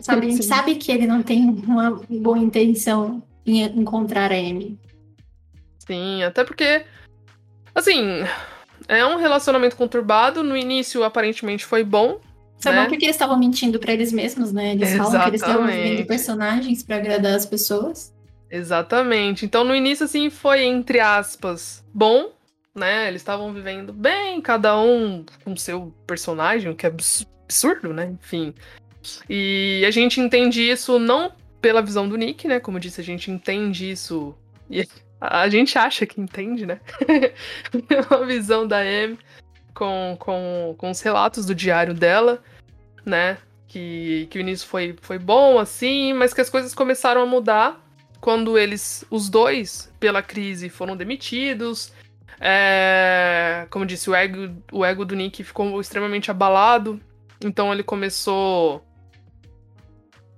Sabe? A gente sabe que ele não tem uma boa intenção em encontrar a Amy. Sim, até porque, assim, é um relacionamento conturbado. No início, aparentemente, foi bom. Foi né? bom porque eles estavam mentindo para eles mesmos, né? Eles Exatamente. falam que eles estavam vivendo personagens para agradar as pessoas. Exatamente. Então, no início, assim, foi, entre aspas, bom, né? Eles estavam vivendo bem, cada um com seu personagem, o que é absurdo, né? Enfim. E a gente entende isso não pela visão do Nick, né? Como eu disse, a gente entende isso. E a gente acha que entende, né? pela visão da Amy com, com, com os relatos do diário dela, né? Que, que o início foi, foi bom, assim, mas que as coisas começaram a mudar quando eles, os dois, pela crise, foram demitidos. É, como disse, o ego, o ego do Nick ficou extremamente abalado. Então ele começou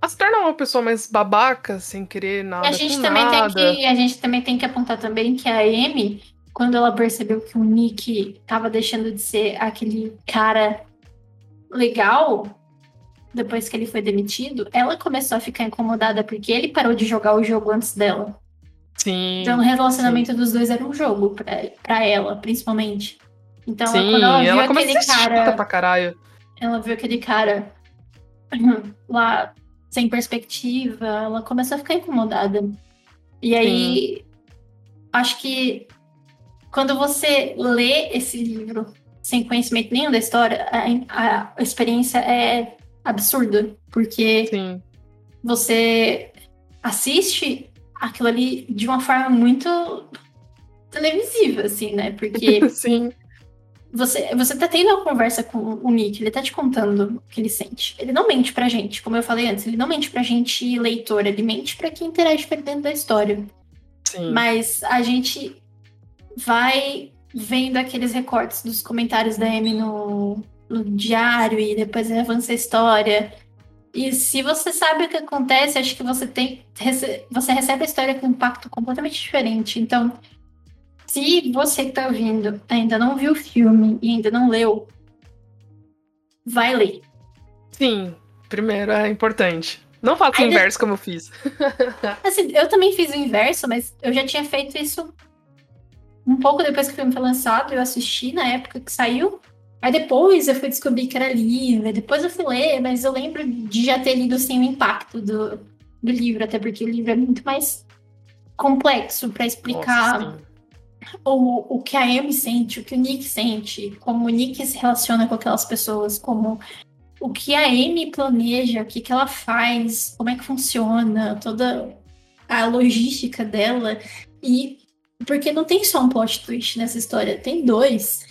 a se tornar uma pessoa mais babaca, sem querer nada. E a gente também nada. tem que a gente também tem que apontar também que a Amy, quando ela percebeu que o Nick tava deixando de ser aquele cara legal, depois que ele foi demitido, ela começou a ficar incomodada porque ele parou de jogar o jogo antes dela. Sim. Então o relacionamento sim. dos dois era um jogo pra, ela, principalmente. Então sim, quando ela viu ela aquele cara. Pra caralho. Ela viu aquele cara lá sem perspectiva, ela começou a ficar incomodada. E aí, Sim. acho que quando você lê esse livro sem conhecimento nenhum da história, a, a experiência é absurda, porque Sim. você assiste aquilo ali de uma forma muito televisiva, assim, né? Porque Sim. Você, você tá tendo uma conversa com o Nick, ele tá te contando o que ele sente. Ele não mente pra gente, como eu falei antes, ele não mente pra gente leitor, ele mente pra quem interage dentro da história. Sim. Mas a gente vai vendo aqueles recortes dos comentários da Amy no, no diário e depois avança a história. E se você sabe o que acontece, acho que você tem. Você recebe a história com um impacto completamente diferente. Então, se você que tá ouvindo ainda não viu o filme e ainda não leu, vai ler. Sim, primeiro é importante. Não faça o inverso como eu fiz. assim, eu também fiz o inverso, mas eu já tinha feito isso um pouco depois que o filme foi lançado. Eu assisti na época que saiu. Aí depois eu fui descobrir que era livro. Depois eu fui ler, mas eu lembro de já ter lido sem o impacto do, do livro, até porque o livro é muito mais complexo para explicar Nossa, o, o que a Amy sente, o que o Nick sente, como o Nick se relaciona com aquelas pessoas, como o que a Amy planeja, o que, que ela faz, como é que funciona, toda a logística dela. E porque não tem só um plot twist nessa história, tem dois.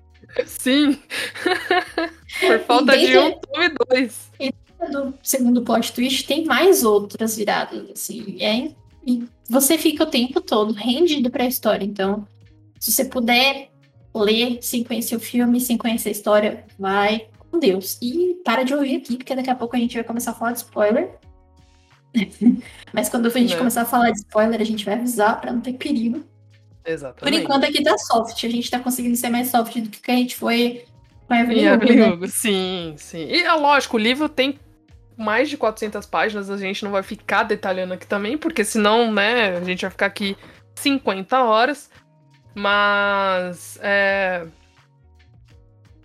Sim. Por falta de um, tome dois. E do segundo plot twist tem mais outras viradas, assim. É, e você fica o tempo todo rendido para a história. Então, se você puder ler sem conhecer o filme, sem conhecer a história, vai com Deus. E para de ouvir aqui, porque daqui a pouco a gente vai começar a falar de spoiler. Mas quando a gente é. começar a falar de spoiler, a gente vai avisar para não ter perigo. Exatamente. Por enquanto aqui tá soft. A gente tá conseguindo ser mais soft do que a gente foi com a Evelyn Hugo, Evelyn né? Hugo, Sim, sim. E é lógico, o livro tem mais de 400 páginas, a gente não vai ficar detalhando aqui também, porque senão, né, a gente vai ficar aqui 50 horas. Mas. É,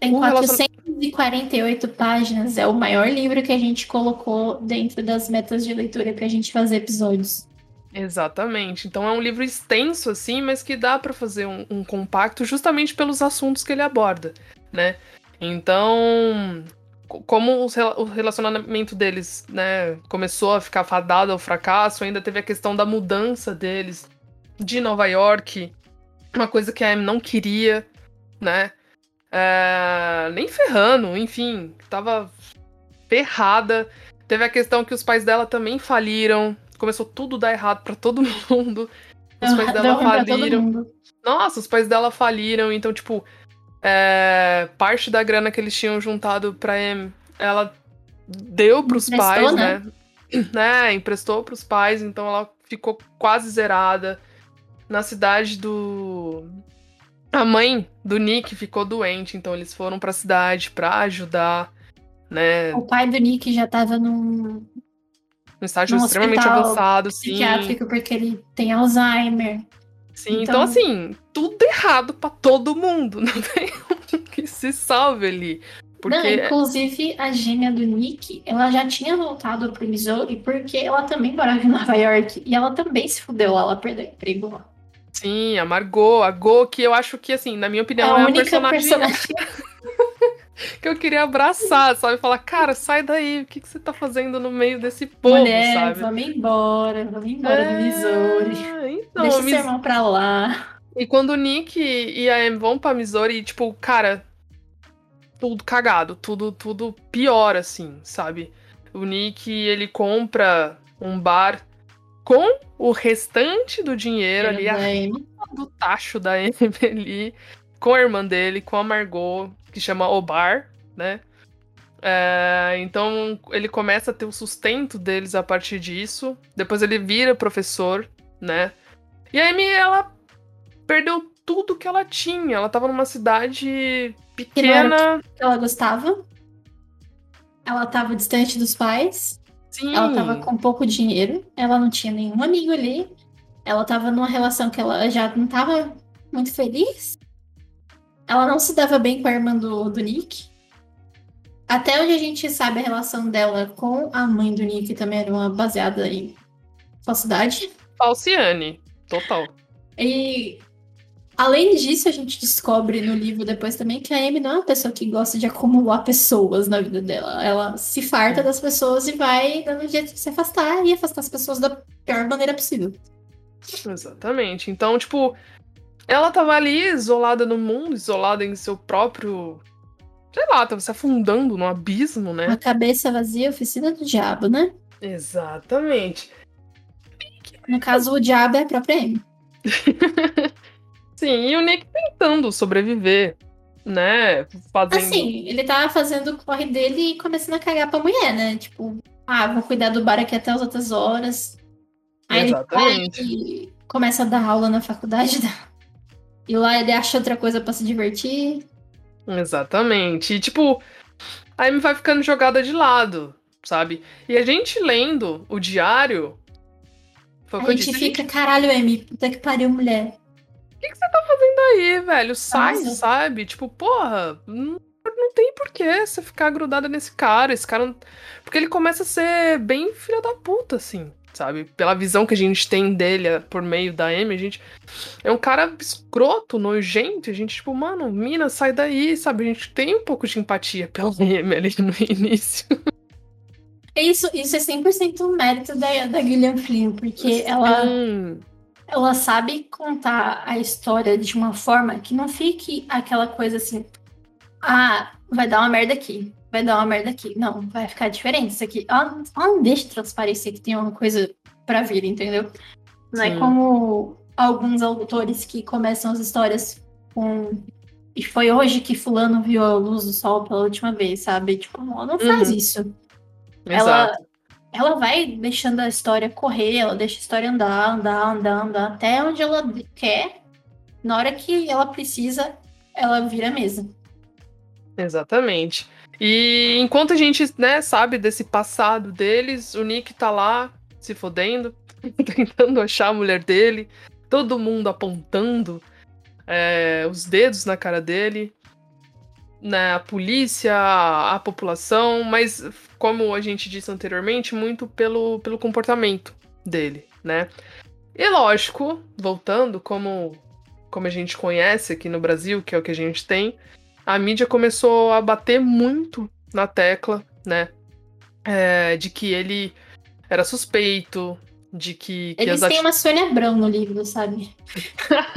Tem O relacion- 448 páginas. É o maior livro que a gente colocou dentro das metas de leitura pra gente fazer episódios. Exatamente. Então é um livro extenso, assim, mas que dá pra fazer um, um compacto justamente pelos assuntos que ele aborda, né? Então, co- como o relacionamento deles, né, começou a ficar fadado ao fracasso, ainda teve a questão da mudança deles de Nova York, uma coisa que a Amy não queria, né? É, nem ferrando, enfim, tava ferrada. Teve a questão que os pais dela também faliram. Começou tudo a dar errado pra todo mundo. Os pais Deu dela faliram. Nossa, os pais dela faliram, então, tipo, é, parte da grana que eles tinham juntado pra Em, ela deu pros Emprestou, pais, né? né? né? Emprestou pros pais, então ela ficou quase zerada. Na cidade do. A mãe do Nick ficou doente, então eles foram pra cidade pra ajudar, né? O pai do Nick já tava num Um estágio No extremamente avançado, sim. psiquiátrico porque ele tem Alzheimer. Sim, então, Então- assim, tudo errado pra todo mundo. Não tem um que se salve ali. Porque Não, inclusive, a gêmea do Nick, ela já tinha voltado pro Missouri porque ela também morava em Nova York. E ela também se fudeu lá, ela perdeu o emprego lá. sim, a Margot, a Go, que eu acho que, assim, na minha opinião, a é a única personagem, personagem. que eu queria abraçar, sabe? Falar, cara, sai daí, o que, que você tá fazendo no meio desse povo, Mulher, sabe? vamos embora, vamos embora do Missouri. É, Então, Deixa Mis- seu irmão pra lá. E quando o Nick e a Em vão pra Missouri, tipo, cara, tudo cagado, tudo, tudo pior, assim, sabe? O Nick, ele compra um bar com o restante do dinheiro ali, a do tacho da ali, com a irmã dele, com a Margot, que chama O Bar, né? É, então ele começa a ter o sustento deles a partir disso. Depois ele vira professor, né? E a Amy, ela perdeu tudo que ela tinha. Ela tava numa cidade pequena. ela gostava. Ela tava distante dos pais. Sim. Ela tava com pouco dinheiro. Ela não tinha nenhum amigo ali. Ela tava numa relação que ela já não tava muito feliz. Ela não se dava bem com a irmã do, do Nick. Até onde a gente sabe a relação dela com a mãe do Nick também era uma baseada em falsidade. Falciane. Total. E além disso, a gente descobre no livro depois também que a Amy não é uma pessoa que gosta de acumular pessoas na vida dela. Ela se farta das pessoas e vai dando um jeito de se afastar e afastar as pessoas da pior maneira possível. Exatamente. Então, tipo, ela tava ali isolada no mundo, isolada em seu próprio. Sei lá, tava se afundando no abismo, né? A cabeça vazia, oficina do diabo, né? Exatamente. No caso, o diabo é a própria Amy. Sim, e o Nick tentando sobreviver, né? Fazendo. Assim, ele tá fazendo o corre dele e começando a cagar pra mulher, né? Tipo, ah, vou cuidar do bar aqui até as outras horas. Aí Exatamente. ele vai e começa a dar aula na faculdade. E lá ele acha outra coisa pra se divertir. Exatamente. E, tipo, a Amy vai ficando jogada de lado, sabe? E a gente lendo o diário. Foi a eu gente disse. fica, caralho, Amy, puta que pariu, mulher. O que, que você tá fazendo aí, velho? Sai, Nossa. sabe? Tipo, porra, não, não tem porquê você ficar grudada nesse cara. Esse cara. não- Porque ele começa a ser bem filha da puta, assim, sabe? Pela visão que a gente tem dele eh, por meio da Amy, a gente. É um cara escroto, nojento. A gente, tipo, mano, mina, sai daí, sabe? A gente tem um pouco de empatia pela Amy ali no início. Isso, isso é 100% um mérito da, da Gillian Flynn, porque ela, ela sabe contar a história de uma forma que não fique aquela coisa assim, ah, vai dar uma merda aqui, vai dar uma merda aqui. Não, vai ficar diferente isso aqui. Ela, ela não deixa transparecer que tem uma coisa pra vir, entendeu? Não é Sim. como alguns autores que começam as histórias com. E foi hoje que fulano viu a luz do sol pela última vez, sabe? Tipo, ela não faz Uhum. isso. Ela, exato. ela vai deixando a história correr, ela deixa a história andar, andar, andar, andar, até onde ela quer. na hora que ela precisa, ela vira mesa. Exatamente. E enquanto a gente, né, sabe desse passado deles, o Nick tá lá se fodendo, tentando achar a mulher dele, todo mundo apontando é, os dedos na cara dele, né, a polícia, a população, mas como a gente disse anteriormente, muito pelo, pelo comportamento dele, né? E lógico, voltando, como, como a gente conhece aqui no Brasil, que é o que a gente tem, a mídia começou a bater muito na tecla, né? É, de que ele era suspeito, de que. que eles têm uma Sônia Abrão no livro, sabe?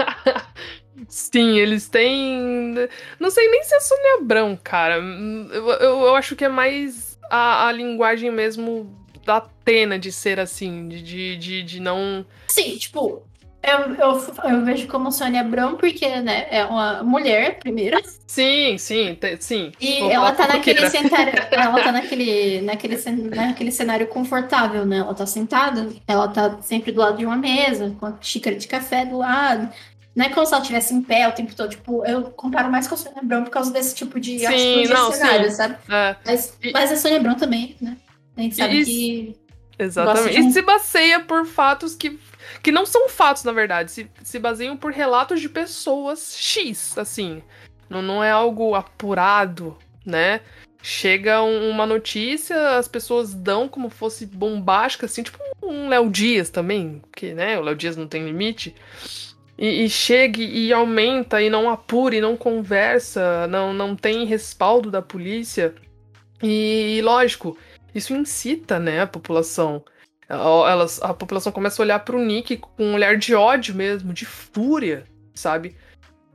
Sim, eles têm. Não sei nem se é Sônia Abrão, cara. Eu, eu, eu acho que é mais a, a linguagem mesmo da Atena de ser assim, de, de, de não. Sim, tipo, eu, eu, eu, vejo como Sônia Abrão porque, né, é uma mulher, primeiro. Sim, sim, sim. E ela tá naquele cenário, ela tá naquele, naquele, naquele cenário confortável, né? Ela tá sentada, ela tá sempre do lado de uma mesa, com a xícara de café do lado. Não é como se ela estivesse em pé o tempo todo. Tipo, eu comparo mais com a Sônia Abrão por causa desse tipo de sim, atitude não, cenário, sim. sabe? É. Mas, e... mas a Sônia Abrão também, né? A gente sabe e... que. Exatamente. E se baseia por fatos que que não são fatos, na verdade, se, se baseiam por relatos de pessoas X, assim. Não, não é algo apurado, né? Chega um, uma notícia, as pessoas dão como fosse bombástica, assim, tipo um Léo Dias também, que, né, o Léo Dias não tem limite. E, e chega e aumenta e não apura e não conversa, não, não tem respaldo da polícia. E, lógico, isso incita, né, a população elas, a população começa a olhar pro Nick com um olhar de ódio mesmo, de fúria, sabe?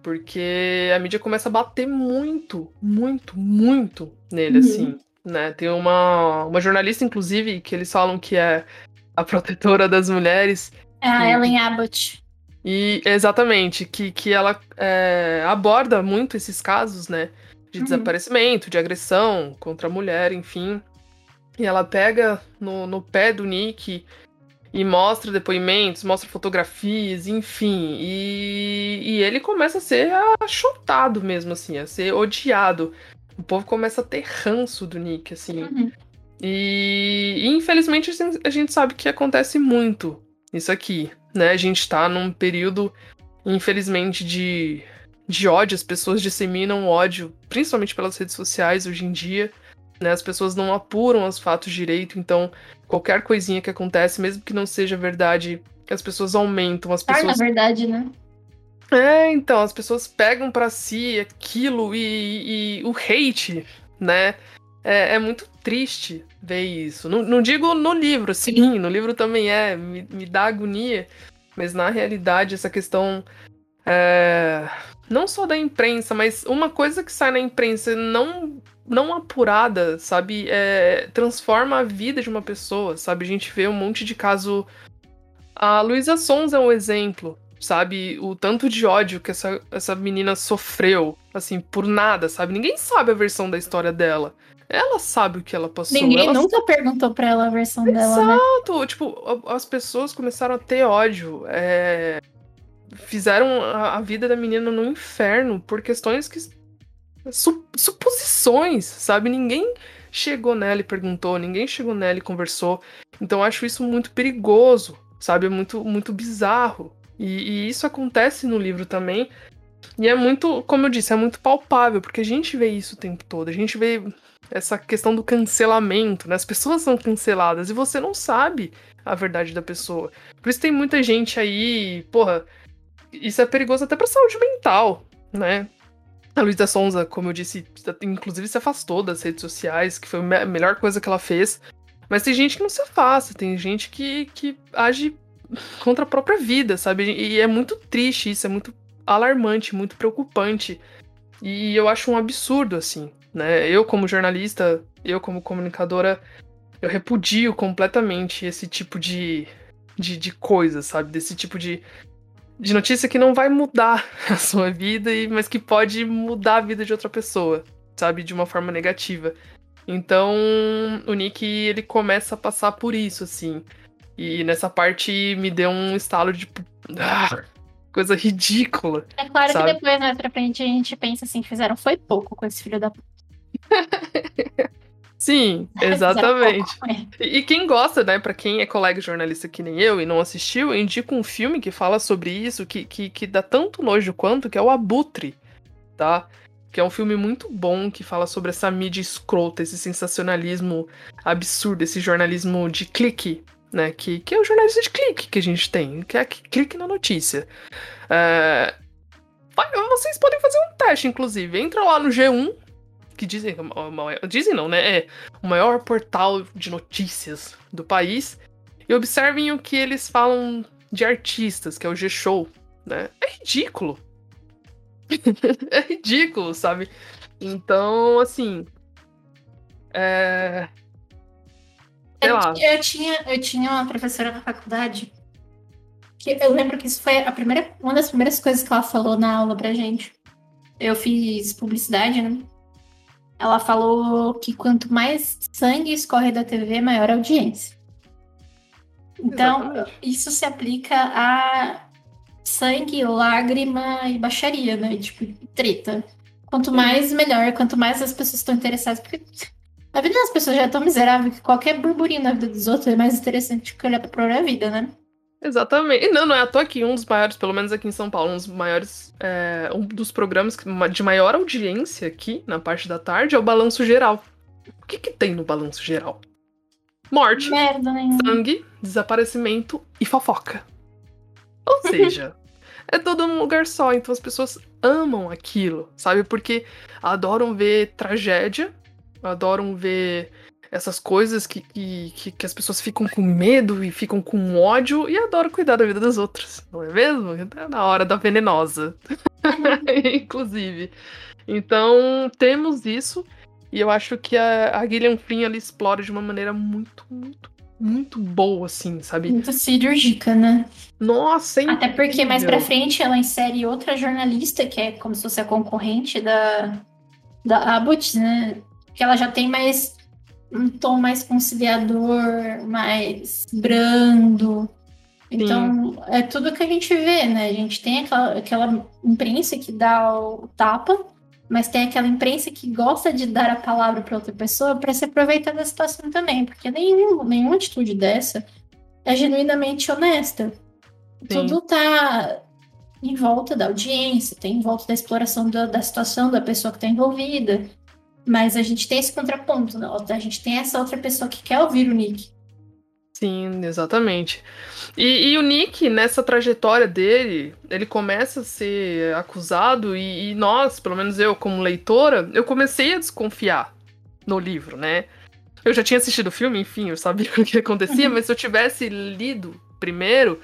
Porque a mídia começa a bater muito, muito, muito nele, uhum. assim, né? Tem uma, uma jornalista, inclusive, que eles falam que é a protetora das mulheres. É a e, Ellen Abbott. E exatamente, que, que ela é, aborda muito esses casos, né? De uhum. desaparecimento, de agressão contra a mulher, enfim. E ela pega no, no pé do Nick e mostra depoimentos, mostra fotografias, enfim. E, e ele começa a ser achotado mesmo, assim, a ser odiado. O povo começa a ter ranço do Nick, assim. Uhum. E, e, infelizmente a gente sabe que acontece muito isso aqui, né? A gente tá num período, infelizmente, de, de ódio. As pessoas disseminam ódio, principalmente pelas redes sociais hoje em dia. Né? As pessoas não apuram os fatos direito, então qualquer coisinha que acontece, mesmo que não seja verdade, as pessoas aumentam, as pessoas. Ah, na verdade, né? É, então, as pessoas pegam para si aquilo e, e, o hate, né? É, é, muito triste ver isso. Não, não, digo no livro, sim, no livro também é, me, me dá agonia, mas na realidade essa questão é, não só da imprensa, mas uma coisa que sai na imprensa não não apurada, sabe, é, transforma a vida de uma pessoa, sabe? A gente vê um monte de caso. A Luísa Sons é um exemplo, sabe? O tanto de ódio que essa, essa menina sofreu, assim, por nada, sabe? Ninguém sabe a versão da história dela. Ela sabe o que ela passou. Ninguém ela... nunca perguntou pra ela a versão Exato. dela. Exato! Né? Tipo, as pessoas começaram a ter ódio. É fizeram a, vida da menina no inferno por questões que. Su, suposições, sabe? Ninguém chegou nela e perguntou, ninguém chegou nela e conversou. Então acho isso muito perigoso, sabe? É muito, muito bizarro. E, e, isso acontece no livro também. E é muito, como eu disse, é muito palpável, porque a gente vê isso o tempo todo. A gente vê essa questão do cancelamento, né? As pessoas são canceladas e você não sabe a verdade da pessoa. Por isso tem muita gente aí, porra, isso é perigoso até pra saúde mental, né? A Luísa Sonza, como eu disse, inclusive se afastou das redes sociais, que foi a melhor coisa que ela fez. Mas tem gente que não se afasta, tem gente que, que age contra a própria vida, sabe? E é muito triste isso, é muito alarmante, muito preocupante. E eu acho um absurdo, assim, né? Eu, como jornalista, eu, como comunicadora, eu repudio completamente esse tipo de, de, de coisa, sabe? Desse tipo de, de notícia que não vai mudar a sua vida, mas que pode mudar a vida de outra pessoa, sabe? De uma forma negativa. Então, o Nick, ele começa a passar por isso, assim. E nessa parte me deu um estalo de. Ah, Coisa ridícula. É claro sabe? que depois, mais pra frente, a gente pensa assim, fizeram foi pouco com esse filho da puta. Sim, exatamente. é. E, quem gosta, né, pra quem é colega jornalista que nem eu e não assistiu, eu indico um filme que fala sobre isso, que, que, que dá tanto nojo quanto, que é o Abutre, tá? Que é um filme muito bom, que fala sobre essa mídia escrota, esse sensacionalismo absurdo, esse jornalismo de clique, né? Que, que é o jornalismo de clique que a gente tem, que é que- clique na notícia. É, Vocês podem fazer um teste, inclusive. Entra lá no G1, que dizem. que o maior- Dizem não, né? É o maior portal de notícias do país. E observem o que eles falam de artistas, que é o G-Show, né? É ridículo. é ridículo, sabe? Então, assim. É. Sei Eu, lá. eu tinha, eu tinha uma professora na faculdade que eu lembro que isso foi a primeira, uma das primeiras coisas que ela falou na aula pra gente. Eu fiz publicidade, né? Ela falou que quanto mais sangue escorre da TV, maior a audiência. Então, Exatamente. isso se aplica a sangue, lágrima e baixaria, né? Tipo, treta. Quanto mais, melhor. Quanto mais as pessoas estão interessadas. Porque a vida das pessoas já é tão miserável que qualquer burburinho na vida dos outros é mais interessante que olhar pra própria vida, né? Exatamente. Não, não é à toa que um dos maiores, pelo menos aqui em São Paulo, um dos maiores. é, um dos programas de maior audiência aqui, na parte da tarde, é o Balanço Geral. O que, que tem no Balanço Geral? Morte, Merda sangue, desaparecimento e fofoca. Ou seja, é tudo num lugar só, então as pessoas amam aquilo, sabe? Porque adoram ver tragédia, adoram ver essas coisas que, que, que, as pessoas ficam com medo e ficam com ódio e adoram cuidar da vida dos outros, não é mesmo? É na hora da venenosa. Inclusive. Então, temos isso. E eu acho que a, a Gillian Flynn ela explora de uma maneira muito, muito, muito boa, assim, sabe? Muito cirúrgica, né? Nossa, hein? Até porque mais pra frente ela insere outra jornalista, que é como se fosse a concorrente da, da Abbott, né? Que ela já tem mais um tom mais conciliador, mais brando. Então, é tudo que a gente vê, né? A gente tem aquela, aquela imprensa que dá o tapa, mas tem aquela imprensa que gosta de dar a palavra para outra pessoa para se aproveitar da situação também, porque nenhum, nenhuma atitude dessa é genuinamente honesta. Tudo tá em volta da audiência, tem em volta da exploração da, da situação da pessoa que está envolvida. Mas a gente tem esse contraponto, né? A gente tem essa outra pessoa que quer ouvir o Nick. Sim, exatamente. E, e o Nick, nessa trajetória dele, ele começa a ser acusado, e, e nós, pelo menos eu, como leitora, eu comecei a desconfiar no livro, né? Eu já tinha assistido o filme, enfim, eu sabia o que acontecia, Uhum. mas se eu tivesse lido primeiro,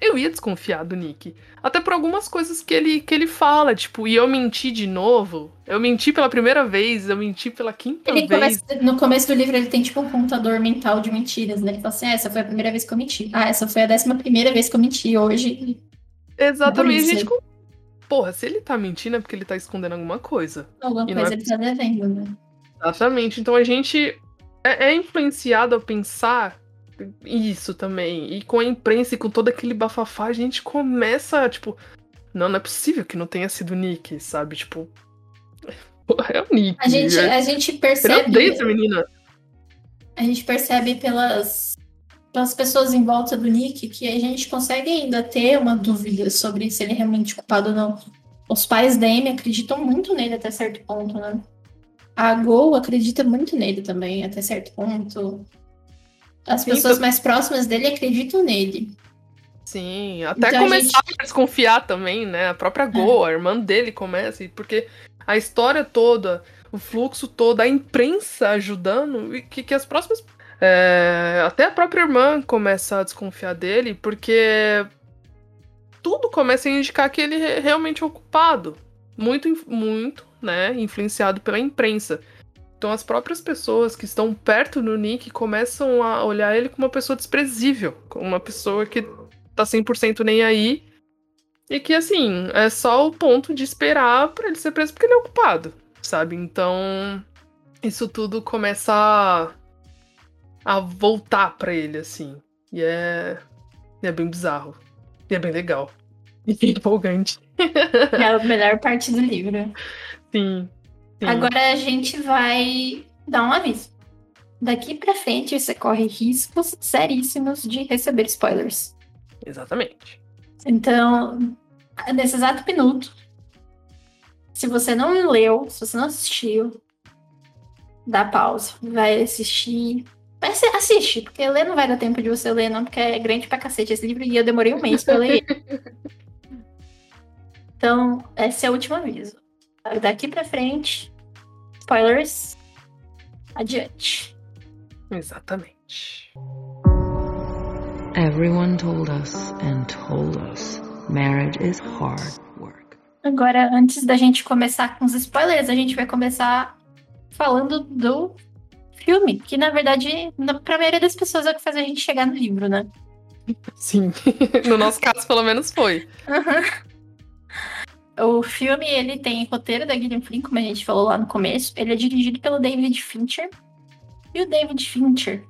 eu ia desconfiar do Nick. Até por algumas coisas que ele, que ele fala, tipo, e eu menti de novo. Eu menti pela primeira vez, eu menti pela quinta Ele vez. começa- no começo do livro ele tem tipo um contador mental de mentiras, né? Ele fala assim, ah, essa foi a primeira vez que eu menti. Ah, essa foi a décima primeira vez que eu menti hoje. Exatamente, isso. gente. Porra, se ele tá mentindo é porque ele tá escondendo alguma coisa. Alguma coisa é ele tá devendo, né? Exatamente. Então a gente é, é influenciado a pensar isso também. E com a imprensa e com todo aquele bafafá, a gente começa, tipo, não, não é possível que não tenha sido o Nick, sabe? Tipo. É o Nick. A gente, é- a gente Eu percebe. odeio essa menina. a gente percebe pelas, pelas pessoas em volta do Nick que a gente consegue ainda ter uma dúvida sobre se ele é realmente culpado ou não. Os pais da Amy acreditam muito nele até certo ponto, né? A Go acredita muito nele também, até certo ponto. As Sim, pessoas tô- mais próximas dele acreditam nele. Sim, até Então a começar a desconfiar também, né? A própria Go, a irmã dele começa, porque a história toda, o fluxo todo, a imprensa ajudando, e que, que as próximas. é, até a própria irmã começa a desconfiar dele, porque tudo começa a indicar que ele é realmente é o culpado. Muito, muito, né? Influenciado pela imprensa. Então as próprias pessoas que estão perto do Nick começam a olhar ele como uma pessoa desprezível, como uma pessoa que tá 100% nem aí. E que, assim, é só o ponto de esperar pra ele ser preso porque ele é ocupado, sabe? Então, isso tudo começa a, a voltar pra ele, assim. E é, e é bem bizarro. E é bem legal. empolgante. É a melhor parte do livro. Sim, sim. Agora a gente vai dar um aviso. Daqui pra frente você corre riscos seríssimos de receber spoilers. Exatamente. Então, nesse exato minuto, se você não leu, se você não assistiu, dá pausa, vai assistir. Assiste, porque ler não vai dar tempo de você ler, não, porque é grande pra cacete esse livro e eu demorei um mês pra ler ele. Então, esse é o último aviso. Daqui pra frente, spoilers, adiante. Exatamente. Everyone told us and told us marriage is hard work. Agora, antes da gente começar com os spoilers, a gente vai começar falando do filme, que na verdade, na, pra maioria das pessoas é o que faz a gente chegar no livro, né? Sim. no nosso caso, pelo menos foi. O filme, ele tem roteiro da Gillian Flynn, como a gente falou lá no começo. Ele é dirigido pelo David Fincher. E o David Fincher,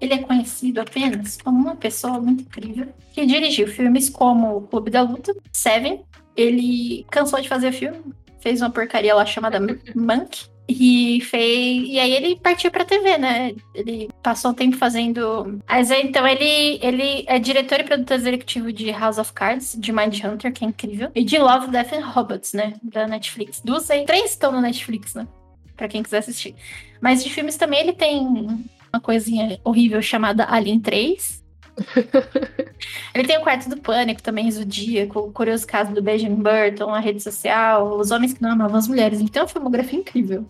ele é conhecido apenas como uma pessoa muito incrível que dirigiu filmes como O Clube da Luta, Seven. Ele cansou de fazer filme, fez uma porcaria lá chamada Monk. E fez. E aí ele partiu pra TV, né? Ele passou um tempo fazendo. Mas então ele, ele é diretor e produtor executivo de House of Cards, de Mindhunter, que é incrível. E de Love, Death and Robots, né? Da Netflix. Duas aí. Três estão no Netflix, né? Pra quem quiser assistir. Mas de filmes também ele tem uma coisinha horrível chamada Alien 3. ele tem o Quarto do Pânico também, Zodíaco, o Curioso Caso do Benjamin Burton, a rede social, Os Homens que Não Amavam as Mulheres. Ele tem uma filmografia incrível.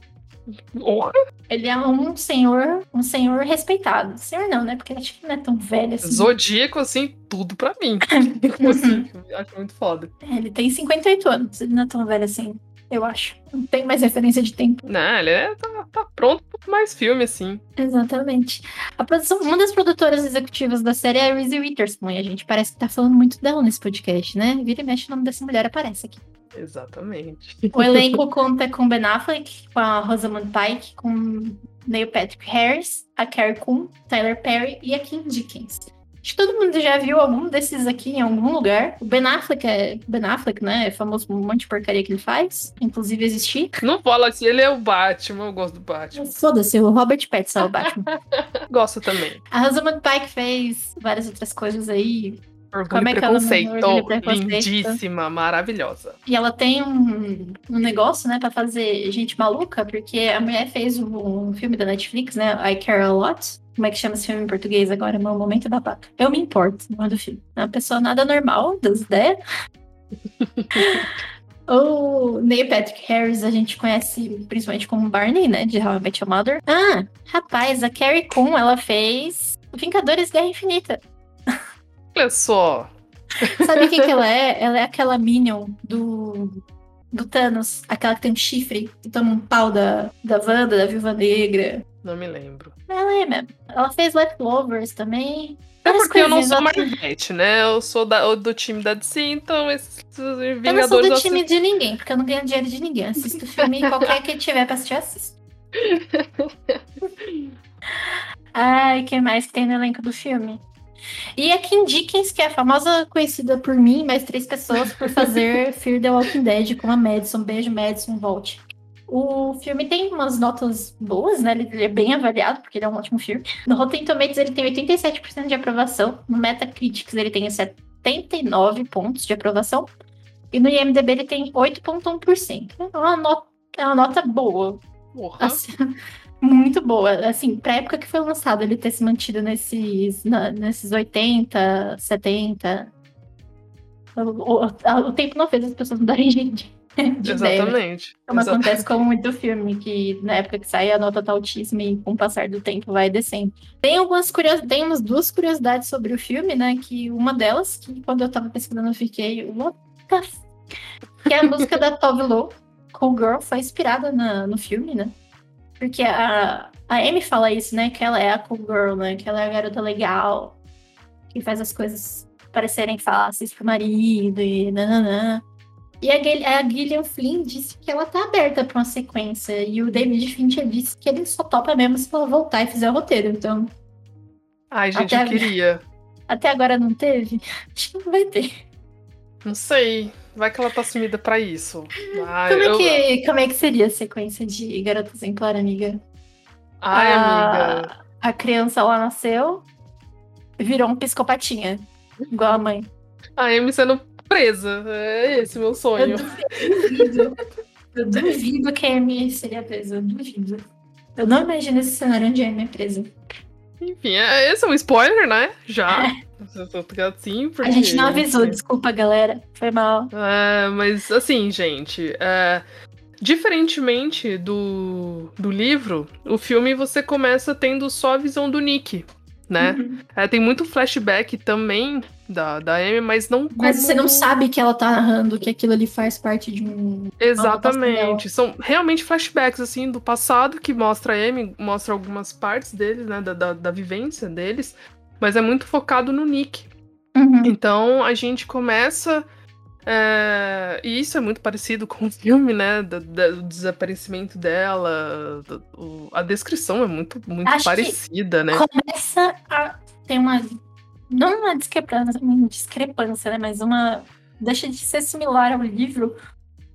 Porra. Ele é um senhor, um senhor respeitado. Senhor não, né? Porque acho que não é tão velho assim. Zodíaco, assim, tudo pra mim. assim, acho muito foda. É, Ele tem 58 anos, ele não é tão velho assim, eu acho. Não tem mais referência de tempo. Não, ele é, tá, tá pronto pra mais filme, assim. Exatamente. A produção, uma das produtoras executivas da série é a Reese Witherspoon, e a gente parece que tá falando muito dela nesse podcast, né? Vira e mexe o nome dessa mulher aparece aqui. Exatamente. O elenco conta com Ben Affleck, com a Rosamund Pike, com Neil Patrick Harris, a Carrie Coon, Tyler Perry e a Kim Dickens. Acho que todo mundo já viu algum desses aqui em algum lugar. O Ben Affleck é Ben Affleck, né? É famoso por um monte de porcaria que ele faz, inclusive existir. Não fala assim, ele é o Batman, eu gosto do Batman. Foda-se, o Robert Pattinson é o Batman. Gosto também. A Rosamund Pike fez várias outras coisas aí. Orgulho Como é que preconceito. Orgulho e Preconceito. Lindíssima, maravilhosa. E ela tem um, um negócio, né, pra fazer gente maluca, porque a mulher fez um, um filme da Netflix, né, I Care a Lot. Como é que chama esse filme em português agora? Meu momento da paca. Eu me importo, no nome do filme. É uma pessoa nada normal, das ideias. o Neil Patrick Harris a gente conhece principalmente como Barney, né, de How I Met Your Mother. Ah, rapaz, a Carrie Coon, ela fez Vingadores Guerra Infinita. Olha só. Sabe o que, que ela é? Ela é aquela Minion do, do Thanos. Aquela que tem um chifre, que toma um pau da, da Wanda, da Viúva Negra. Não me lembro. Ela é mesmo. Ela fez Leftovers também. É porque eu não sou Marvete, né? Eu sou da- do time da DC, então esses Vingadores... Eu não sou do time de ninguém, porque eu não ganho dinheiro de ninguém. Assisto filme qualquer que tiver pra assistir, assisto. Ai, que mais que tem no elenco do filme? E a Kim Dickens, que é a famosa conhecida por mim e mais três pessoas por fazer Fear the Walking Dead com a Madison. Beijo, Madison, volte. O filme tem umas notas boas, né? Ele é bem avaliado, porque ele é um ótimo filme. No Rotten Tomatoes ele tem 87% de aprovação. No Metacritics ele tem 79 pontos de aprovação. E no IMDB ele tem 8,1%. É uma nota, é uma nota boa. Porra. Assim, muito boa. Assim, pra época que foi lançado, ele ter se mantido nesses, na- nesses 80, 70. O, o- o tempo não fez as pessoas mudarem de, de, de ideia. Exatamente. Como Exa- acontece com muito filme, que na época que sai a nota tá altíssima e com o passar do tempo vai descendo. Tem algumas curios... tem umas duas curiosidades sobre o filme, né? Que uma delas, que quando eu tava pesquisando eu fiquei. What the f... Que é a música da Tove Lo, Cool Girl, foi inspirada na- no filme, né? Porque a, a Amy fala isso, né? Que ela é a cool girl, né? Que ela é a garota legal, que faz as coisas parecerem fáceis pro marido e nananã. E a, Gil- a Gillian Flynn disse que ela tá aberta pra uma sequência. E o David Fincher disse que ele só topa mesmo se ela voltar e fizer o roteiro. Então, Ai, gente, Até- eu queria. até agora não teve? Acho que não vai ter. Não sei. Vai que ela tá sumida pra isso. Ah, Como é, que, como é que seria a sequência de Garota Exemplar, amiga? Ai, a, amiga. a criança lá nasceu, virou um psicopatinha. Igual a mãe. A Amy sendo presa. É esse o meu sonho. Eu duvido. Eu duvido que a Amy seria presa. Eu duvido. Eu não imagino esse cenário onde a Amy é presa. Enfim, é- esse é um spoiler, né? Já. Assim, porque... A gente não avisou, desculpa, galera. Foi mal. É, mas assim, gente, é, diferentemente do, do livro, o filme você começa tendo só a visão do Nick, né? Uhum. É, tem muito flashback também da, da Amy, mas não Mas como- você não sabe que ela tá narrando que aquilo ali faz parte de um. Exatamente. São realmente flashbacks, assim, do passado que mostra a Amy, mostra algumas partes deles, né? Da, da, da vivência deles, mas é muito focado no Nick. Uhum. Então a gente começa. é, e isso é muito parecido com o filme, né? da- do desaparecimento dela. do- a descrição é muito, muito Acho parecida, né? Começa a ter uma. Não uma discrepância, uma discrepância, né? Mas uma. Deixa de ser similar ao livro.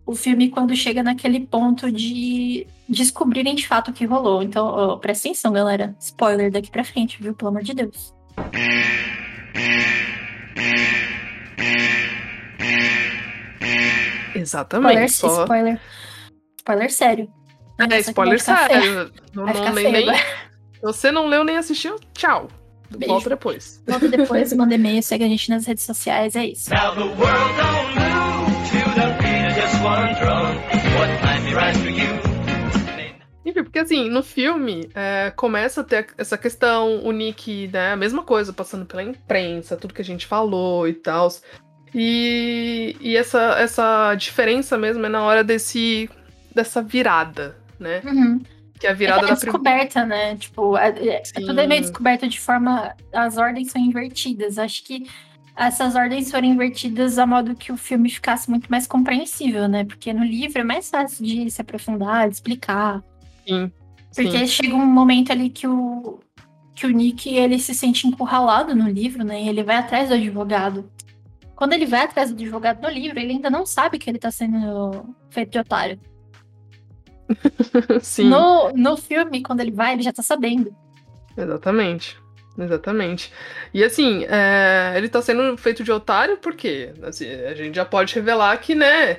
O filme, quando chega naquele ponto de descobrirem de fato o que rolou. Então, ó, presta atenção, galera. Spoiler daqui pra frente, viu? Pelo amor de Deus. Exatamente. Spoiler, Só... spoiler. Spoiler sério. É, spoiler sério. Não, não- nem, nem- você não leu nem assistiu, tchau. Beijo. Volta depois. Volta depois, manda e-mail, segue a gente nas redes sociais, é isso. Now the world don't move to the beat of just one drum. What might be right for you? Enfim, porque assim, no filme, é, começa a ter essa questão, o Nick, né, a mesma coisa, passando pela imprensa, tudo que a gente falou e tal. E, e essa, essa diferença mesmo é na hora desse, dessa virada, né? Uhum. Que é a virada é primeira. descoberta, né? Tipo, é, é- é tudo é meio descoberto de forma. As ordens são invertidas. Acho que essas ordens foram invertidas a modo que o filme ficasse muito mais compreensível, né? Porque no livro é mais fácil de se aprofundar, de explicar. Sim. Porque sim. chega um momento ali que o, que o Nick ele se sente encurralado no livro, né? E ele vai atrás do advogado. Quando ele vai atrás do advogado no livro, ele ainda não sabe que ele tá sendo feito de otário. Sim. No, no filme, quando ele vai, ele já tá sabendo. Exatamente. Exatamente. E assim, é, ele tá sendo feito de otário porque assim, a gente já pode revelar que, né?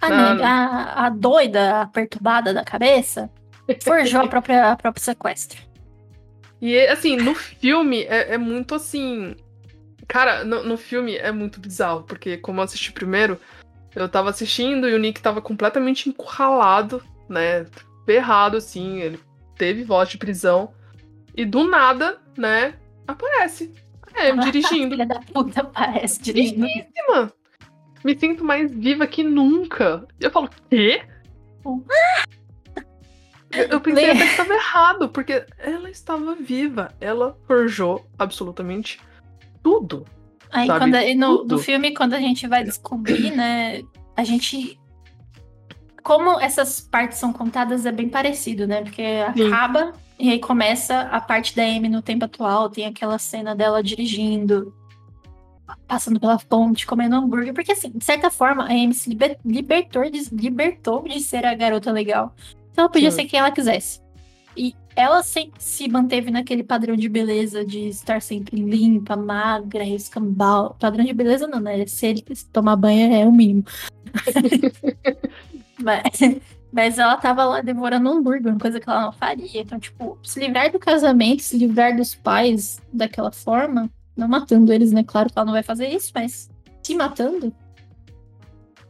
A, Não. nega- a, a doida, a perturbada da cabeça, forjou a própria, a próprio sequestro. E assim, no filme é, é muito assim. Cara, no, no filme é muito bizarro, porque como eu assisti primeiro, eu tava assistindo e o Nick tava completamente encurralado, né? Ferrado, assim, ele teve voz de prisão. E do nada, né, aparece. É, dirigindo. Filha da puta parece dirigindo. Vivíssima. Me sinto mais viva que nunca. E eu falo, quê? Eu- Eu pensei até que estava errado, porque ela estava viva. Ela forjou absolutamente tudo. Aí Sabe quando, no, no filme, quando a gente vai descobrir, né, a gente. Como essas partes são contadas é bem parecido, né? Porque Sim. acaba e aí começa a parte da Amy no tempo atual, tem aquela cena dela dirigindo, passando pela ponte, comendo hambúrguer. Porque, assim, de certa forma, a Amy se liber- libertou de, libertou de ser a garota legal. Então ela podia Sim. ser quem ela quisesse. E ela se, se manteve naquele padrão de beleza de estar sempre limpa, magra, escambau. Padrão de beleza não, né? Se ele tomar banho é o mínimo. mas, mas ela tava lá devorando um hambúrguer, uma coisa que ela não faria. Então, tipo, se livrar do casamento, se livrar dos pais daquela forma, não matando eles, né? Claro que ela não vai fazer isso, mas se matando,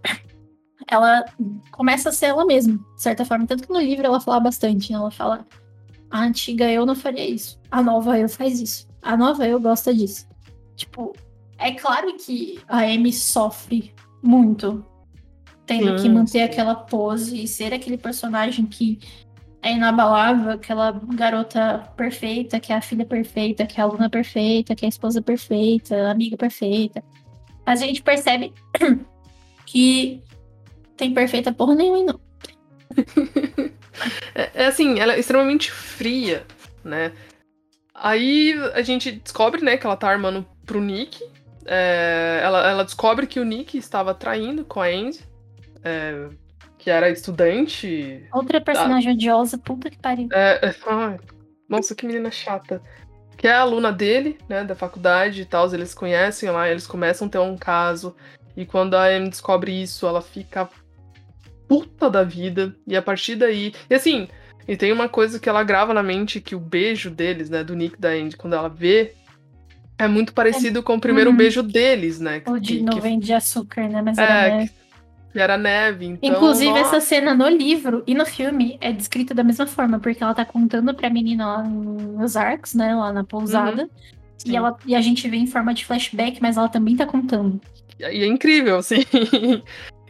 ela começa a ser ela mesma, de certa forma. Tanto que no livro ela fala bastante, né? Ela fala, a antiga eu não faria isso. A nova eu faz isso. A nova eu gosta disso. Tipo, é claro que a Amy sofre muito tendo que manter aquela pose e ser aquele personagem que é inabalável, aquela garota perfeita, que é a filha perfeita, que é a aluna perfeita, que é a esposa perfeita, a amiga perfeita. Mas a gente percebe que tem perfeita porra nenhuma, não. É, é assim, ela é extremamente fria, né? Aí a gente descobre, né, que ela tá armando pro Nick. é, ela, ela descobre que o Nick estava traindo com a Andy, é, que era estudante. Outra personagem odiosa, puta que pariu. É, é, ai, nossa, que menina chata. Que é a aluna dele, né, da faculdade e tal, eles conhecem lá, eles começam a ter um caso. E quando a Amy descobre isso, ela fica puta da vida. E a partir daí. E assim, e tem uma coisa que ela grava na mente que o beijo deles, né, do Nick da Andy, quando ela vê, é muito parecido com o primeiro Uhum. beijo deles, né? O de que- nuvem de açúcar, né? Mas É, era neve. Era neve. Então, Inclusive, nossa, essa cena no livro e no filme é descrita da mesma forma, porque ela tá contando pra menina lá nos arcos, né? Lá na pousada. sim. E, ela, e a gente vê em forma de flashback, mas ela também tá contando. E é incrível, assim.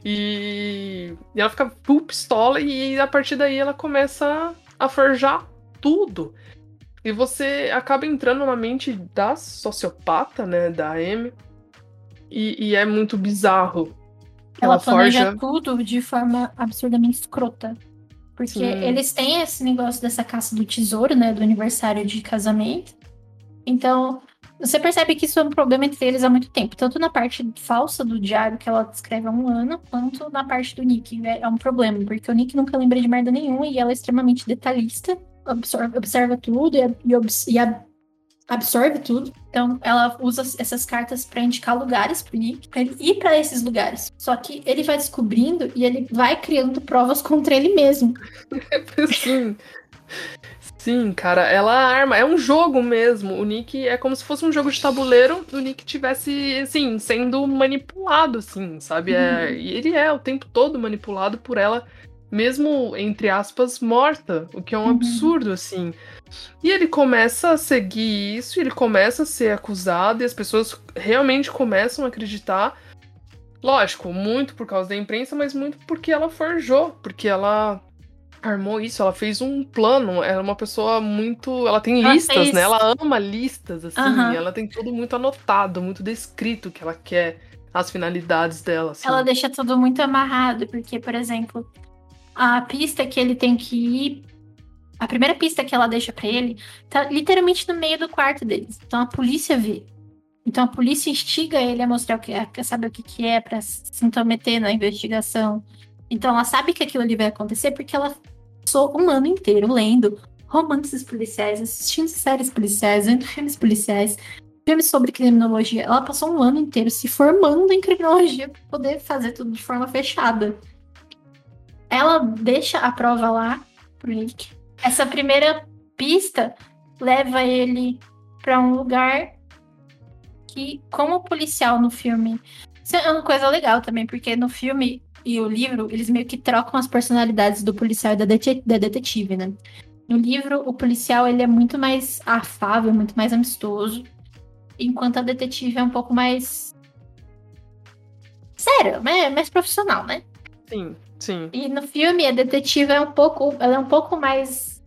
E... e ela fica full pistola e a partir daí ela começa a forjar tudo. E você acaba entrando na mente da sociopata, né, da Amy. E, e é muito bizarro. Ela, Ela planeja forja- tudo de forma absurdamente escrota. Porque Sim. eles têm esse negócio dessa caça do tesouro, né? Do aniversário de casamento. Então, você percebe que isso é um problema entre eles há muito tempo. Tanto na parte falsa do diário que ela descreve há um ano, quanto na parte do Nick. É é um problema, porque o Nick nunca lembra de merda nenhuma e ela é extremamente detalhista, absorve, observa tudo e, e e absorve tudo. Então, ela usa essas cartas pra indicar lugares pro Nick, pra ele ir pra esses lugares. Só que ele vai descobrindo e ele vai criando provas contra ele mesmo. Sim. Sim, cara, ela arma. É um jogo mesmo. O Nick é como se fosse um jogo de tabuleiro. O Nick tivesse, assim, sendo manipulado, assim, sabe? É, e ele é o tempo todo manipulado por ela, mesmo, entre aspas, morta. O que é um Uhum. absurdo, assim. E ele começa a seguir isso, ele começa a ser acusado, e as pessoas realmente começam a acreditar. Lógico, muito por causa da imprensa, mas muito porque ela forjou, porque ela armou isso, ela fez um plano, ela é uma pessoa muito. Ela tem Ela listas, fez- né? Ela ama listas, assim, Aham. ela tem tudo muito anotado, muito descrito que ela quer, as finalidades dela, assim. Ela deixa tudo muito amarrado, porque, por exemplo, a pista que ele tem que ir. A primeira pista que ela deixa pra ele tá literalmente no meio do quarto deles. Então a polícia vê. Então a polícia instiga ele a mostrar o que é, saber o que, que é pra se intrometer na investigação. Então ela sabe que aquilo ali vai acontecer porque ela passou um ano inteiro lendo romances policiais, assistindo séries policiais, vendo filmes policiais, filmes sobre criminologia. Ela passou um ano inteiro se formando em criminologia para poder fazer tudo de forma fechada. Ela deixa a prova lá pro Nick. Essa primeira pista leva ele para um lugar que, como policial no filme, isso é uma coisa legal também, porque no filme e o livro, eles meio que trocam as personalidades do policial e da, dete- da detetive, né? No livro, o policial ele é muito mais afável, muito mais amistoso, enquanto a detetive é um pouco mais sério, né? mais profissional, né? Sim, sim. E no filme a detetive é um pouco, ela é um pouco mais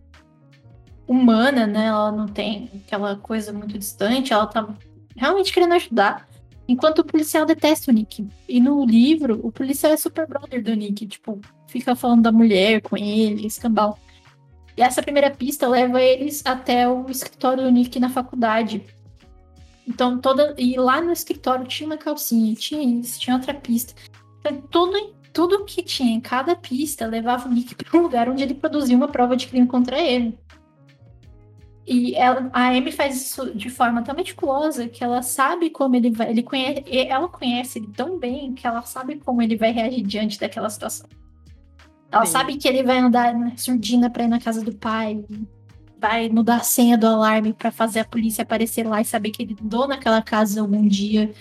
humana, né? Ela não tem aquela coisa muito distante, ela tá realmente querendo ajudar. Enquanto o policial detesta o Nick. E no livro, o policial é super brother do Nick, tipo, fica falando da mulher com ele, escambau. E essa primeira pista leva eles até o escritório do Nick na faculdade. Então, toda. E lá no escritório tinha uma calcinha, tinha isso, tinha outra pista. Então, tudo, tudo que tinha em cada pista levava o Nick para um lugar onde ele produzia uma prova de crime contra ele. E ela, a Amy faz isso de forma tão meticulosa que ela sabe como ele vai. Ele conhece, ela conhece ele tão bem que ela sabe como ele vai reagir diante daquela situação. Ela Sim. sabe que ele vai andar na surdina pra ir na casa do pai, vai mudar a senha do alarme pra fazer a polícia aparecer lá e saber que ele andou naquela casa algum dia.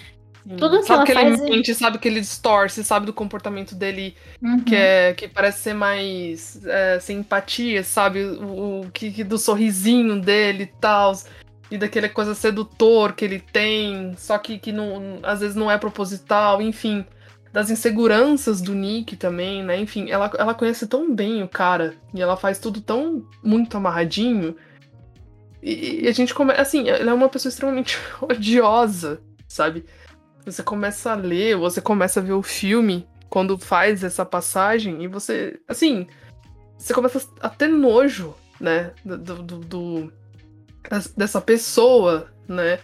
Sim. Tudo que sabe ela que faz é- ele mente, sabe que ele distorce, sabe do comportamento dele Uhum. que, é, que parece ser mais é, sem empatia, sabe? O, o que, que do sorrisinho dele e tal. E daquela coisa sedutor que ele tem, só que, que não, às vezes não é proposital, enfim. Das inseguranças do Nick também, né? Enfim, ela, ela conhece tão bem o cara. E ela faz tudo tão muito amarradinho. E, e a gente começa. Assim, ela é uma pessoa extremamente odiosa, sabe? Você começa a ler, você começa a ver o filme quando faz essa passagem e você, assim, você começa a ter nojo, né, do, do- do- dessa pessoa, né?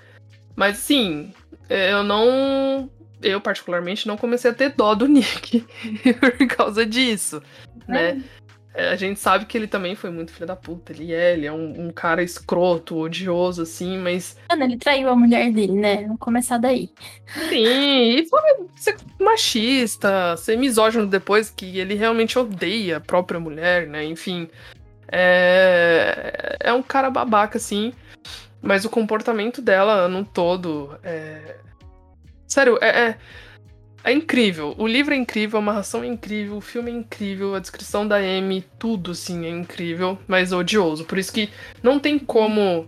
Mas assim, eu não. Eu, particularmente, não comecei a ter dó do Nick por causa disso, né? É, A gente sabe que ele também foi muito filho da puta. Ele é, ele é um, um cara escroto, odioso, assim, mas. Mano, ele traiu a mulher dele, né? Vamos começar daí. Sim, e foi ser machista, ser misógino depois, que ele realmente odeia a própria mulher, né? Enfim. É, é um cara babaca, assim. Mas o comportamento dela no todo é. Sério, é, é, é incrível. O livro é incrível, a amarração é incrível, o filme é incrível, a descrição da Amy, tudo assim é incrível, mas odioso. Por isso que não tem como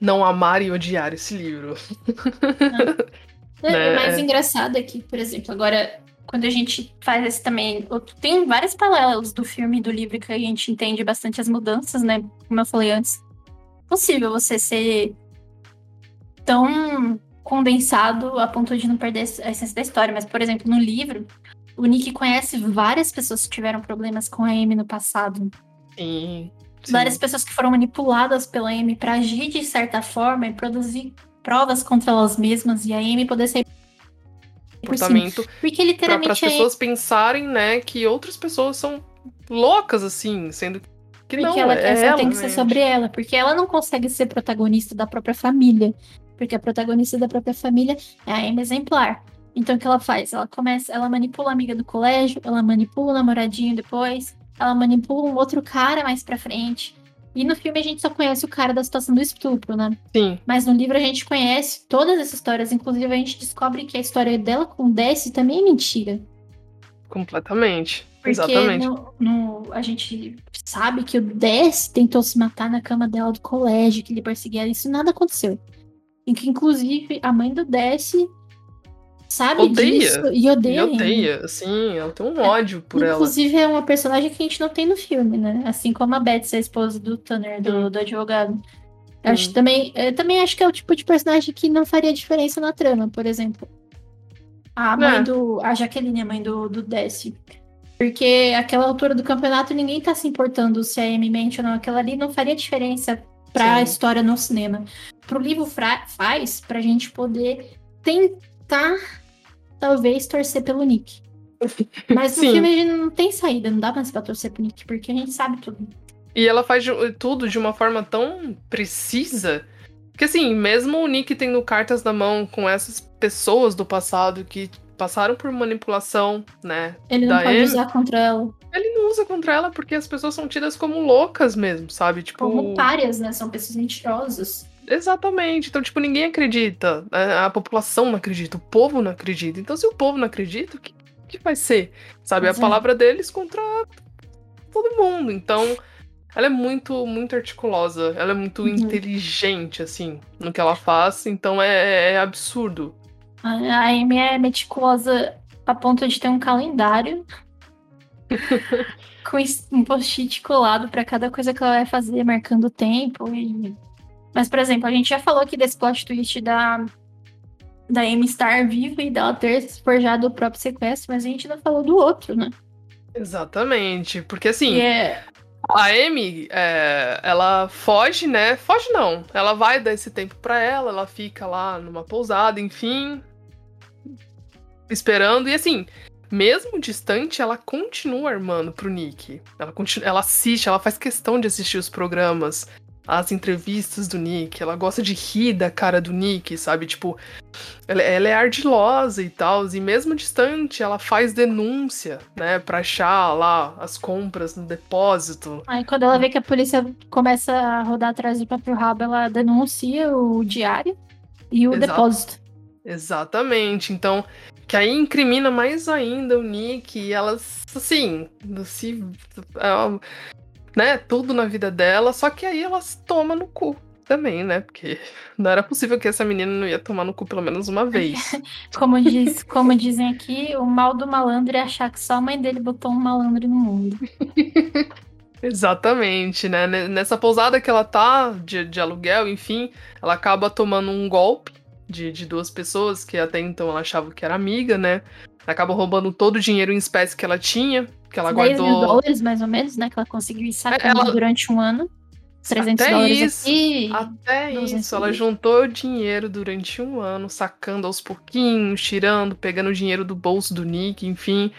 não amar e odiar esse livro. É, Né, O mais é. engraçado é que, por exemplo, agora, quando a gente faz esse também. Tem vários paralelos do filme e do livro que a gente entende bastante as mudanças, né? Como eu falei antes. É possível você ser tão condensado a ponto de não perder a essência da história. Mas, por exemplo, no livro, o Nick conhece várias pessoas que tiveram problemas com a Amy no passado. Sim. sim. Várias pessoas que foram manipuladas pela Amy pra agir de certa forma e produzir provas contra elas mesmas e a Amy poder sair por cima. comportamento Porque para as literalmente é pessoas pensarem, né, que outras pessoas são loucas assim, sendo que porque não ela é ela, tem que ser sobre ela, porque ela não consegue ser protagonista da própria família, porque a protagonista da própria família é a Amy exemplar. Então o que ela faz? Ela começa, ela manipula a amiga do colégio, ela manipula o namoradinho depois, ela manipula um outro cara mais pra frente. E no filme a gente só conhece o cara da situação do estupro, né? Sim, Mas no livro a gente conhece todas essas histórias, inclusive a gente descobre que a história dela com o Desi também é mentira. completamente. Porque Exatamente. no, no- a gente sabe que o Desi tentou se matar na cama dela do colégio, que ele perseguia ela, isso nada aconteceu. E que inclusive a mãe do Desi sabe Odeia. disso e odeia. E odeia, assim, ela tem um ódio por ela. Inclusive é uma personagem que a gente não tem no filme, né? Assim como a Betsy, a esposa do Tanner, do, do advogado. Eu Acho Hum. também, também acho que é o tipo de personagem que não faria diferença na trama, por exemplo. A mãe É. do. A Jaqueline, a mãe do, do. Porque aquela altura do campeonato ninguém tá se importando se a Amy mente ou não. Aquela ali não faria diferença pra Sim. história no cinema. Pro livro fra- faz pra gente poder tentar, talvez, torcer pelo Nick. Mas no Sim. filme a gente não tem saída, não dá mais pra torcer pro Nick, porque a gente sabe tudo. E ela faz tudo de uma forma tão precisa que, assim, mesmo o Nick tendo cartas na mão com essas pessoas do passado que passaram por manipulação, né? Ele não pode Amy? usar contra ela Ele não usa contra ela porque as pessoas são tidas como loucas mesmo, sabe? Tipo. como párias, né? São pessoas mentirosas. Exatamente. Então, tipo, ninguém acredita. A, a população não acredita, o povo não acredita. Então, se o povo não acredita, o que, que vai ser? Sabe? A é. palavra deles contra todo mundo. Então, ela é muito, muito articulosa. Ela é muito Uhum. inteligente, assim, no que ela faz. Então, é, é absurdo. A Amy é meticulosa a ponto de ter um calendário com um post-it colado pra cada coisa que ela vai fazer, marcando o tempo. E... Mas, por exemplo, a gente já falou aqui desse plot twist da, da Amy estar viva e dela ter forjado o próprio sequestro, mas a gente não falou do outro, né? Exatamente. Porque, assim, é A Amy, é, ela foge, né? Foge não. Ela vai dar esse tempo pra ela, ela fica lá numa pousada, enfim. Esperando. E assim, mesmo distante, ela continua armando pro Nick. Ela, continua, ela assiste, ela faz questão de assistir os programas, as entrevistas do Nick. Ela gosta de rir da cara do Nick, sabe? Tipo, ela, ela é ardilosa e tal. E mesmo distante, ela faz denúncia, né? Pra achar lá as compras no depósito. Aí quando ela vê que a polícia começa a rodar atrás do próprio rabo, ela denuncia o diário e o Exato. depósito. Exatamente. Então, que aí incrimina mais ainda o Nick e elas, assim, se. ela- né, tudo na vida dela, só que aí elas tomam no cu também, né? Porque não era possível que essa menina não ia tomar no cu pelo menos uma vez. Como, diz, como dizem aqui, o mal do malandro é achar que só a mãe dele botou um malandro no mundo. Exatamente, né? Ne- Nessa pousada que ela tá, de, de aluguel, enfim, ela acaba tomando um golpe de, de duas pessoas que até então ela achava que era amiga, né? Acaba roubando todo o dinheiro em espécie que ela tinha, que ela 10 mil guardou. dólares, mais ou menos, né? Que ela conseguiu ir sacando Ela- durante um ano. 300 Até dólares isso, aqui. Até 200 isso, ela mil. juntou dinheiro durante um ano, sacando aos pouquinhos, tirando, pegando o dinheiro do bolso do Nick, enfim.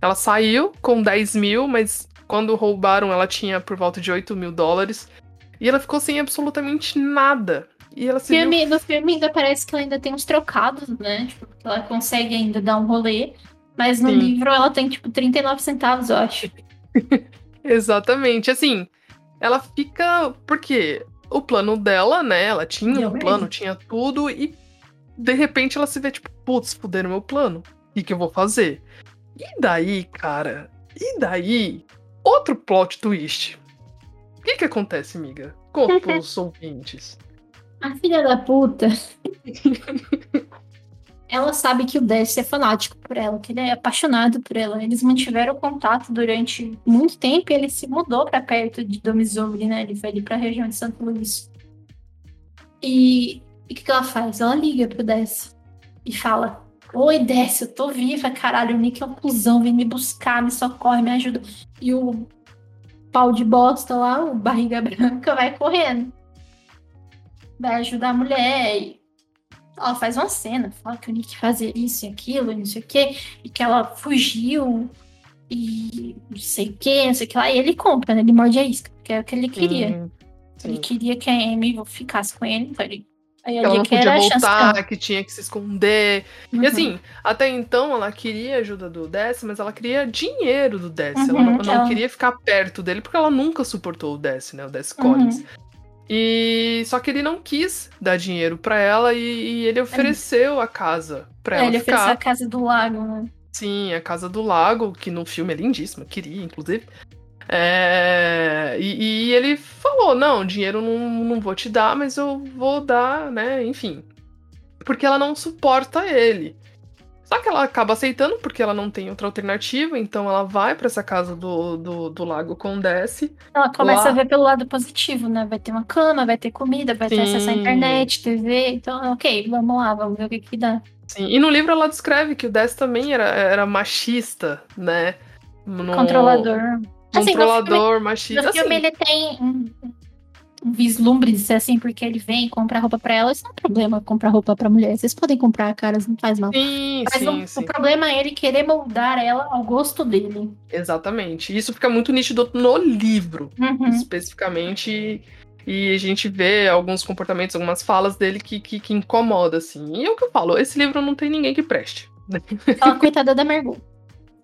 Ela saiu com 10 mil, mas quando roubaram ela tinha por volta de 8 mil dólares. E ela ficou sem absolutamente nada. E ela se viu Filme, no filme ainda parece que ela ainda tem uns trocados, né? Tipo, ela consegue ainda dar um rolê. Mas no Sim. livro ela tem, tipo, 39 centavos, eu acho. Exatamente. Assim, ela fica. Porque o plano dela, né? Ela tinha Deu um merda. plano, tinha tudo, e de repente ela se vê, tipo, putz, fuderam meu plano. O que, que eu vou fazer? E daí, cara? E daí? Outro plot twist. O que, que acontece, amiga? Conta pros ouvintes. A filha da puta. ela sabe que o Dest é fanático por ela, que ele é apaixonado por ela. Eles mantiveram contato durante muito tempo e ele se mudou pra perto de Domizouri, né? Ele foi ali pra região de Santo Luís. E o que, que ela faz? Ela liga pro Dess e fala: Oi, Dess, eu tô viva, caralho. O Nick é um cuzão, vem me buscar, me socorre, me ajuda. E o pau de bosta lá, o barriga branca, vai correndo. Vai ajudar a mulher. E ela faz uma cena, fala que o Nick fazia isso e aquilo, e não sei o quê, e que ela fugiu, e não sei o quê, não sei o que lá. E ele compra, né? Ele morde a isca, que é o que ele queria. Sim, Ele queria que a Amy ficasse com ele, então ele. Aí Ela não que podia voltar, dela. que tinha que se esconder. Uhum. E assim, até então ela queria a ajuda do Dess, mas ela queria dinheiro do Dess. ela Uhum, não, não ela- queria ficar perto dele, porque ela nunca suportou o Dess, né? O Dess Uhum. Collins. E só que ele não quis dar dinheiro pra ela e, e ele ofereceu a casa pra É, ela ele ficar. ofereceu a casa do lago, né? Sim, a Casa do Lago, que no filme é lindíssima, queria, inclusive. É, e, e ele falou: não, dinheiro não, não vou te dar, mas eu vou dar, né? Enfim. Porque ela não suporta ele. Só que ela acaba aceitando porque ela não tem outra alternativa, então ela vai pra essa casa do, do, do lago com Desce. Ela começa Lá- a ver pelo lado positivo, né? Vai ter uma cama, vai ter comida, vai ter acesso à Sim. internet, TV. Então, ok, vamos lá, vamos ver o que que dá. Sim, e no livro ela descreve que o Desce também era, era machista, né? No- Controlador. Assim, no Controlador, machista. No filme assim, ele tem um, um vislumbre de ser assim, porque ele vem comprar roupa pra ela. Isso não é problema comprar roupa pra mulher. Vocês podem comprar, caras, não faz mal. Sim, Mas sim, o, sim. o problema é ele querer moldar ela ao gosto dele. Exatamente. Isso fica muito nítido no livro, Uhum. especificamente. E a gente vê alguns comportamentos, algumas falas dele que, que, que incomoda, assim. E é o que eu falo, esse livro não tem ninguém que preste. Aquela coitada da Margot.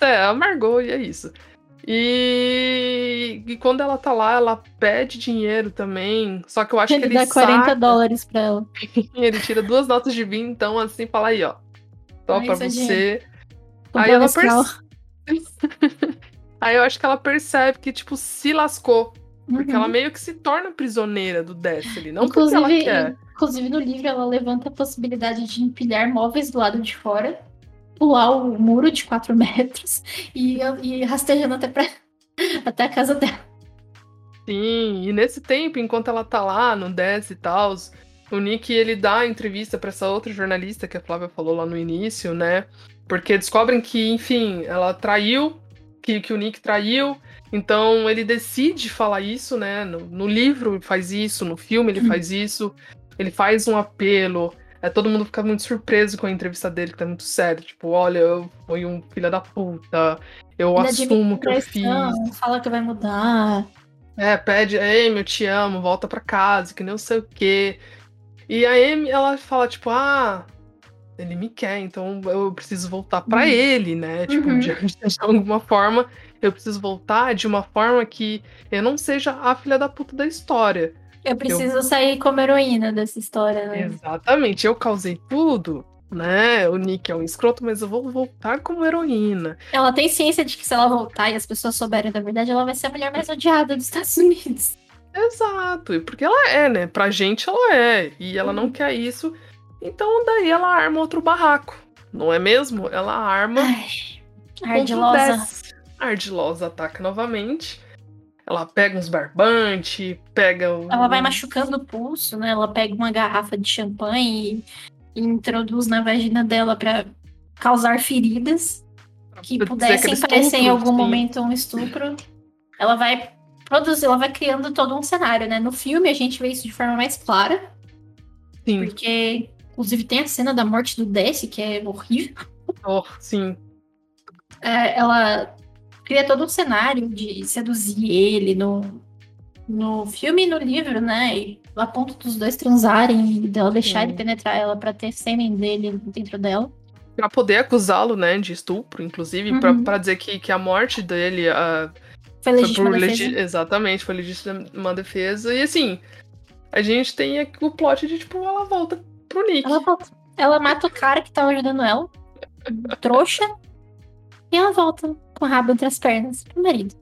É, a Margot, e é isso. E, e quando ela tá lá, ela pede dinheiro também. Só que eu acho Ele que ele dá 40 saca, dólares pra ela. ele tira duas notas de vinho, então assim, fala aí, ó. Ah, pra é você. Aí ela. Aí eu acho que ela percebe que, tipo, se lascou. Porque Uhum. ela meio que se torna prisioneira do Destiny. Não porque ela inclusive, quer. inclusive, no livro, ela levanta a possibilidade de empilhar móveis do lado de fora, pular o muro de 4 metros e, e rastejando até, pra, até a casa dela. Sim, e nesse tempo, enquanto ela tá lá no Death e tal, o Nick ele dá a entrevista pra essa outra jornalista que a Flávia falou lá no início, né? Porque descobrem que, enfim, ela traiu, que, que o Nick traiu. Então ele decide falar isso, né? No, no livro ele faz isso, no filme ele faz isso, ele faz um apelo. É, todo mundo fica muito surpreso com a entrevista dele, que tá muito sério. Tipo, olha, eu fui um filho da puta, eu Ele assumo que eu fiz. Fala que vai mudar. É, pede, Amy, eu te amo, volta pra casa, que eu sei o quê. E a Amy, ela fala, tipo, ah, ele me quer, então eu preciso voltar pra Uhum. ele, né? Tipo, Uhum. de, de alguma forma, eu preciso voltar de uma forma que eu não seja a filha da puta da história. Eu preciso sair como heroína dessa história, né? Exatamente, eu causei tudo, né? O Nick é um escroto, mas eu vou voltar como heroína. Ela tem ciência de que se ela voltar e as pessoas souberem da verdade, ela vai ser a mulher mais odiada dos Estados Unidos. Exato, e porque ela é, né? Pra gente ela é, e ela não Uhum. quer isso, então daí ela arma outro barraco, não é mesmo? Ela arma Ai, ardilosa. Ardilosa ataca novamente. Ela pega uns barbantes, pega o. Ela vai machucando o pulso, né? Ela pega uma garrafa de champanhe e, e introduz na vagina dela pra causar feridas que pudessem aquele parecer em estupro, algum sim. momento um estupro. Ela vai produzir, ela vai criando todo um cenário, né? No filme a gente vê isso de forma mais clara, Sim. porque inclusive tem a cena da morte do Desi, que é horrível. Oh, sim. É, ela cria todo um cenário de seduzir ele no, no filme e no livro, né? E a ponto dos dois transarem e dela deixar Sim. ele penetrar ela pra ter sêmen dele dentro dela. Pra poder acusá-lo, né, de estupro, inclusive, pra, Uhum. pra dizer que, que a morte dele ah, Foi foi legítima por defesa. legi- Exatamente, foi legítima defesa. E assim, a gente tem aqui o plot de, tipo, ela volta pro Nick. Ela, volta. ela mata o cara que tava ajudando ela, trouxa, e ela volta com o rabo entre as pernas pro marido.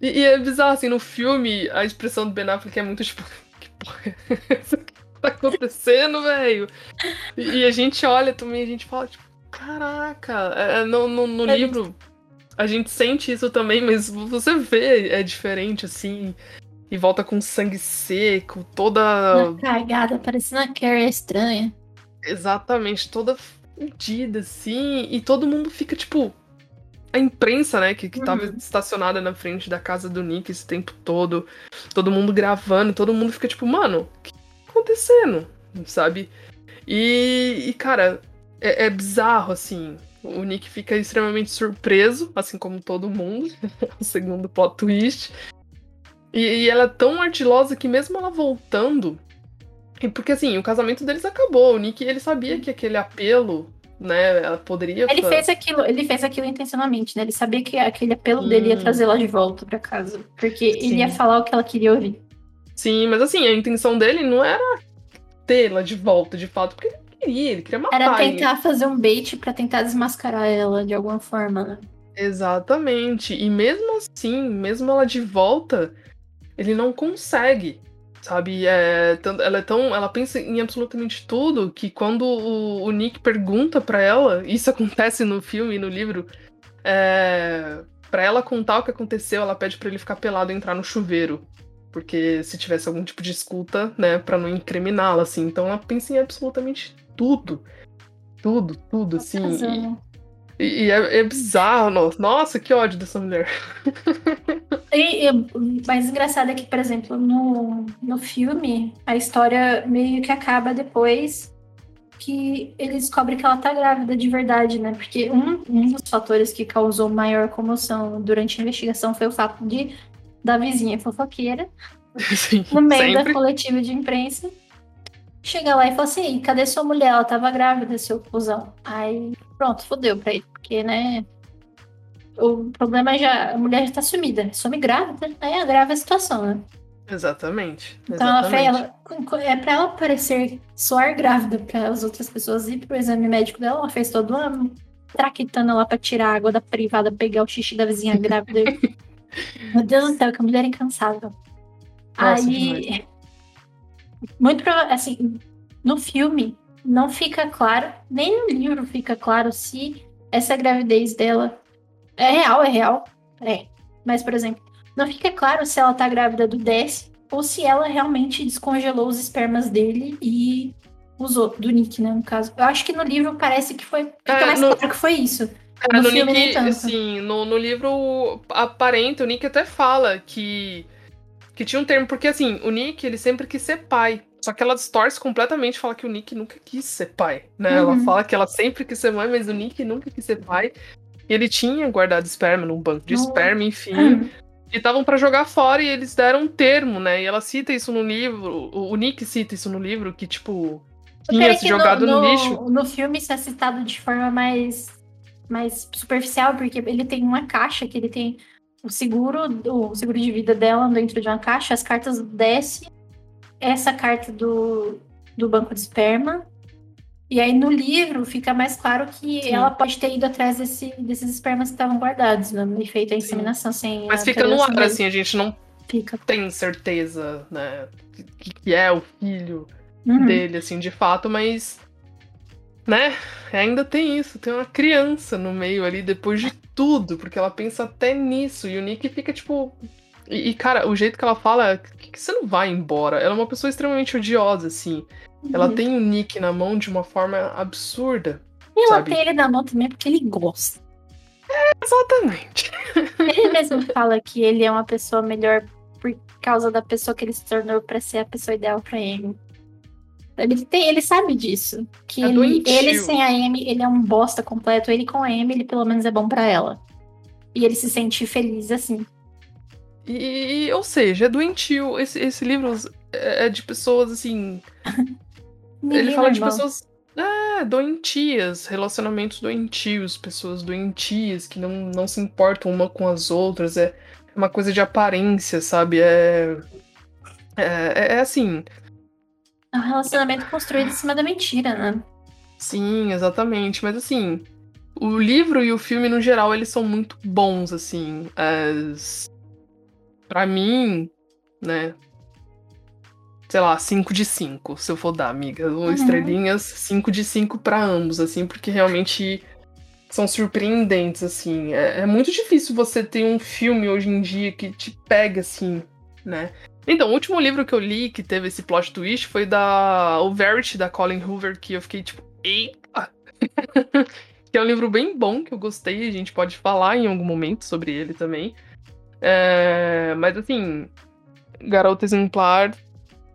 E, e é bizarro, assim, no filme, a expressão do Ben Affleck é muito tipo, que porra é essa que tá acontecendo, velho? E, e a gente olha também, a gente fala, tipo, caraca, é, é, no, no, no É livro a gente sente isso também, mas você vê, é diferente, assim, e volta com sangue seco, toda. Uma cagada, parecendo a Carrie estranha. Exatamente, toda fudida, assim, e todo mundo fica, tipo. A imprensa, né, que, que tava Uhum. estacionada na frente da casa do Nick esse tempo todo, todo mundo gravando, todo mundo fica tipo, mano, o que tá acontecendo? Sabe? E, e, cara, é, é bizarro, assim. O Nick fica extremamente surpreso, assim como todo mundo, o segundo plot twist. E, e ela é tão ardilosa que mesmo ela voltando, porque assim, o casamento deles acabou. O Nick, ele sabia que aquele apelo, né, ela poderia. Ele fez aquilo, ele fez aquilo intencionalmente, né? Ele sabia que aquele apelo dele ia Hum. trazer ela de volta pra casa. Porque Sim. ele ia falar o que ela queria ouvir. Sim, mas assim, a intenção dele não era tê-la de volta, de fato, porque ele queria, ele queria matar. Era ele. tentar fazer um bait pra tentar desmascarar ela de alguma forma, né? Exatamente. E mesmo assim, mesmo ela de volta, ele não consegue. Sabe? É, ela é tão. Ela pensa em absolutamente tudo que quando o, o Nick pergunta pra ela, isso acontece no filme e no livro, é, para ela contar o que aconteceu, ela pede pra ele ficar pelado e entrar no chuveiro. Porque se tivesse algum tipo de escuta, né, pra não incriminá-la, assim. Então ela pensa em absolutamente tudo. Tudo, tudo, assim. e-. e, e é, é bizarro, nossa. Nossa, que ódio dessa mulher. E, e o mais engraçado é que, por exemplo, no, no filme, a história meio que acaba depois que ele descobre que ela tá grávida de verdade, né? Porque um, um dos fatores que causou maior comoção durante a investigação foi o fato de da vizinha fofoqueira, Sim, no meio da sempre. coletiva de imprensa, chegar lá e falar assim, "Ei, cadê sua mulher? Ela tava grávida, seu cuzão. Aí, pronto, fodeu pra ele, porque, né... O problema é já, a mulher já tá sumida, some grávida, aí agrava a situação, né? Exatamente. Então ela, exatamente. ela é pra ela parecer soar grávida para as outras pessoas ir pro exame médico dela, ela fez todo uma traquitana lá pra tirar a água da privada, pegar o xixi da vizinha grávida. Meu Deus do céu, que mulher incansável. Nossa, Aí, muito prova- assim, no filme não fica claro, nem no livro fica claro se essa gravidez dela é real, é real, é. Mas, por exemplo, não fica claro se ela tá grávida do Dess ou se ela realmente descongelou os espermas dele e usou, do Nick, né, no caso. Eu acho que no livro parece que foi, fica É, mais no- claro que foi isso. É, no no filme, Nick, assim, no, no livro aparenta, o Nick até fala que, que tinha um termo, porque assim, o Nick, ele sempre quis ser pai. Só que ela distorce completamente, fala que o Nick nunca quis ser pai, né? Ela Uhum. fala que ela sempre quis ser mãe, mas o Nick nunca quis ser pai. E ele tinha guardado esperma num banco de No- esperma, enfim. Hum. E estavam pra jogar fora e eles deram um termo, né? E ela cita isso no livro, o, Nick cita isso no livro, que tipo, tinha se jogado no, lixo. No filme isso é citado de forma mais, mais superficial, porque ele tem uma caixa que ele tem o seguro, o seguro de vida dela dentro de uma caixa, as cartas desce, essa carta do, do banco de esperma. E aí no livro fica mais claro que Sim. ela pode ter ido atrás desse, desses espermas que estavam guardados, né? E feito a inseminação sem. Mas fica no ar, assim, a gente não Fica. tem certeza, né, que, que é o filho Uhum. dele, assim, de fato, mas, né, ainda tem isso, tem uma criança no meio ali, depois de tudo, porque ela pensa até nisso, e o Nick fica, tipo... E, e, cara, o jeito que ela fala, é que, você não vai embora, ela é uma pessoa extremamente odiosa, assim, ela Uhum. tem o Nick na mão de uma forma absurda, E ela tem ele na mão também porque ele gosta. exatamente. Ele mesmo fala que ele é uma pessoa melhor por causa da pessoa que ele se tornou pra ser a pessoa ideal pra Amy. Ele, tem, ele sabe disso. Que É ele, ele sem a Amy, ele é um bosta completo. Ele com a Amy, ele pelo menos é bom pra ela. E ele se sente feliz assim. E, ou seja, é doentio. Esse, esse livro é é de pessoas assim. ele fala de pessoas. É, doentias, relacionamentos doentios, pessoas doentias que não, não se importam uma com as outras. É uma coisa de aparência, sabe? É. É, é assim. É um relacionamento construído em cima da mentira, né? Sim, exatamente. Mas assim, o livro e o filme, no geral, eles são muito bons, assim. As... Pra mim, né? Sei lá, 5 de 5, se eu for dar, amiga. Uhum. estrelinhas, 5 de 5 pra ambos, assim, porque realmente são surpreendentes, assim. É, é muito difícil você ter um filme hoje em dia que te pega, assim, né? Então, o último livro que eu li que teve esse plot twist foi da O Verity, da Colin Hoover, que eu fiquei tipo, eita! que é um livro bem bom, que eu gostei, a gente pode falar em algum momento sobre ele também. É, mas assim, Garota Exemplar,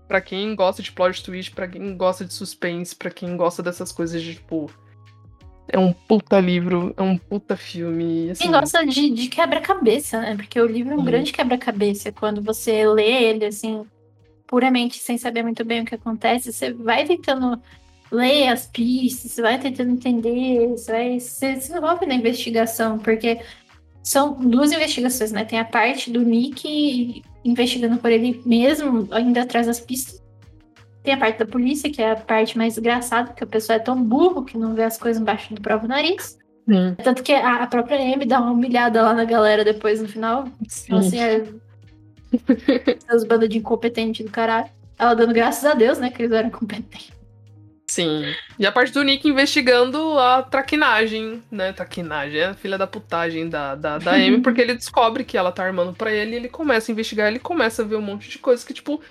pra quem gosta de plot twist, pra quem gosta de suspense, pra quem gosta dessas coisas de tipo. É um puta livro, é um puta filme. Assim, Quem gosta de, de quebra-cabeça, né? Porque o livro é um Sim. grande quebra-cabeça. Quando você lê ele, assim, puramente sem saber muito bem o que acontece, você vai tentando ler as pistas, você vai tentando entender, você vai você se envolve na investigação, porque são duas investigações, né? Tem a parte do Nick investigando por ele mesmo, ainda atrás das pistas. Tem a parte da polícia, que é a parte mais engraçada, porque a pessoa é tão burro que não vê as coisas embaixo do próprio nariz. Sim, Tanto que a, a própria Amy dá uma humilhada lá na galera depois no final. sim. Então, assim, é. Seus bandas de incompetente do caralho. Ela dando graças a Deus, né, que eles eram competentes. Sim. E a parte do Nick investigando a traquinagem, né? Traquinagem, é a filha da putagem da, da, da Amy, porque ele descobre que ela tá armando pra ele e ele começa a investigar, ele começa a ver um monte de coisa que, tipo,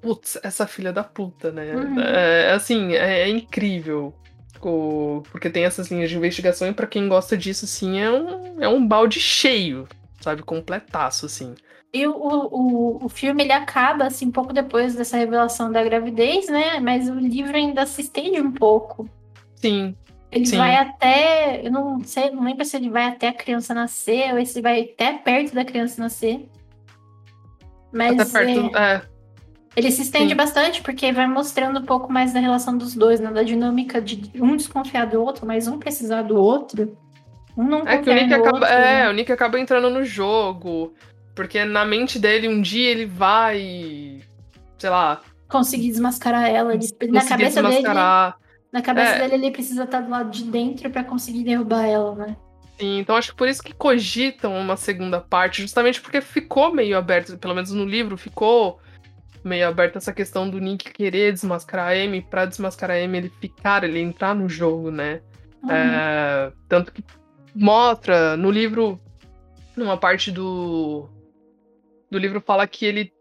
putz, essa filha da puta, né? Uhum. É, assim, é, é incrível. O- porque tem essas linhas de investigação e pra quem gosta disso, assim, é um, é um balde cheio, sabe? Completaço, assim. E o, o, o filme ele acaba assim um pouco depois dessa revelação da gravidez, né? Mas o livro ainda se estende um pouco. Sim, Ele Sim. vai até. Eu não sei, não lembro se ele vai até a criança nascer ou se vai até perto da criança nascer. Mas até perto. é, É, ele se estende Sim. bastante porque vai mostrando um pouco mais da relação dos dois, né? Da dinâmica de um desconfiar do outro, mas um precisar do outro. Um não É que o Nick acaba. outro, É, né? o Nick acaba entrando no jogo. Porque na mente dele, um dia ele vai. Sei lá. Conseguir desmascarar ela. Ele, na conseguir cabeça dele. desmascarar. Na cabeça É. dele, ele precisa estar do lado de dentro pra conseguir derrubar ela, né? Sim, então acho que por isso que cogitam uma segunda parte, justamente porque ficou meio aberto, pelo menos no livro, ficou meio aberto essa questão do Nick querer desmascarar a Amy, pra desmascarar a Amy ele ficar, ele entrar no jogo, né? Uhum. É, tanto que mostra no livro, numa parte do, do livro fala que ele.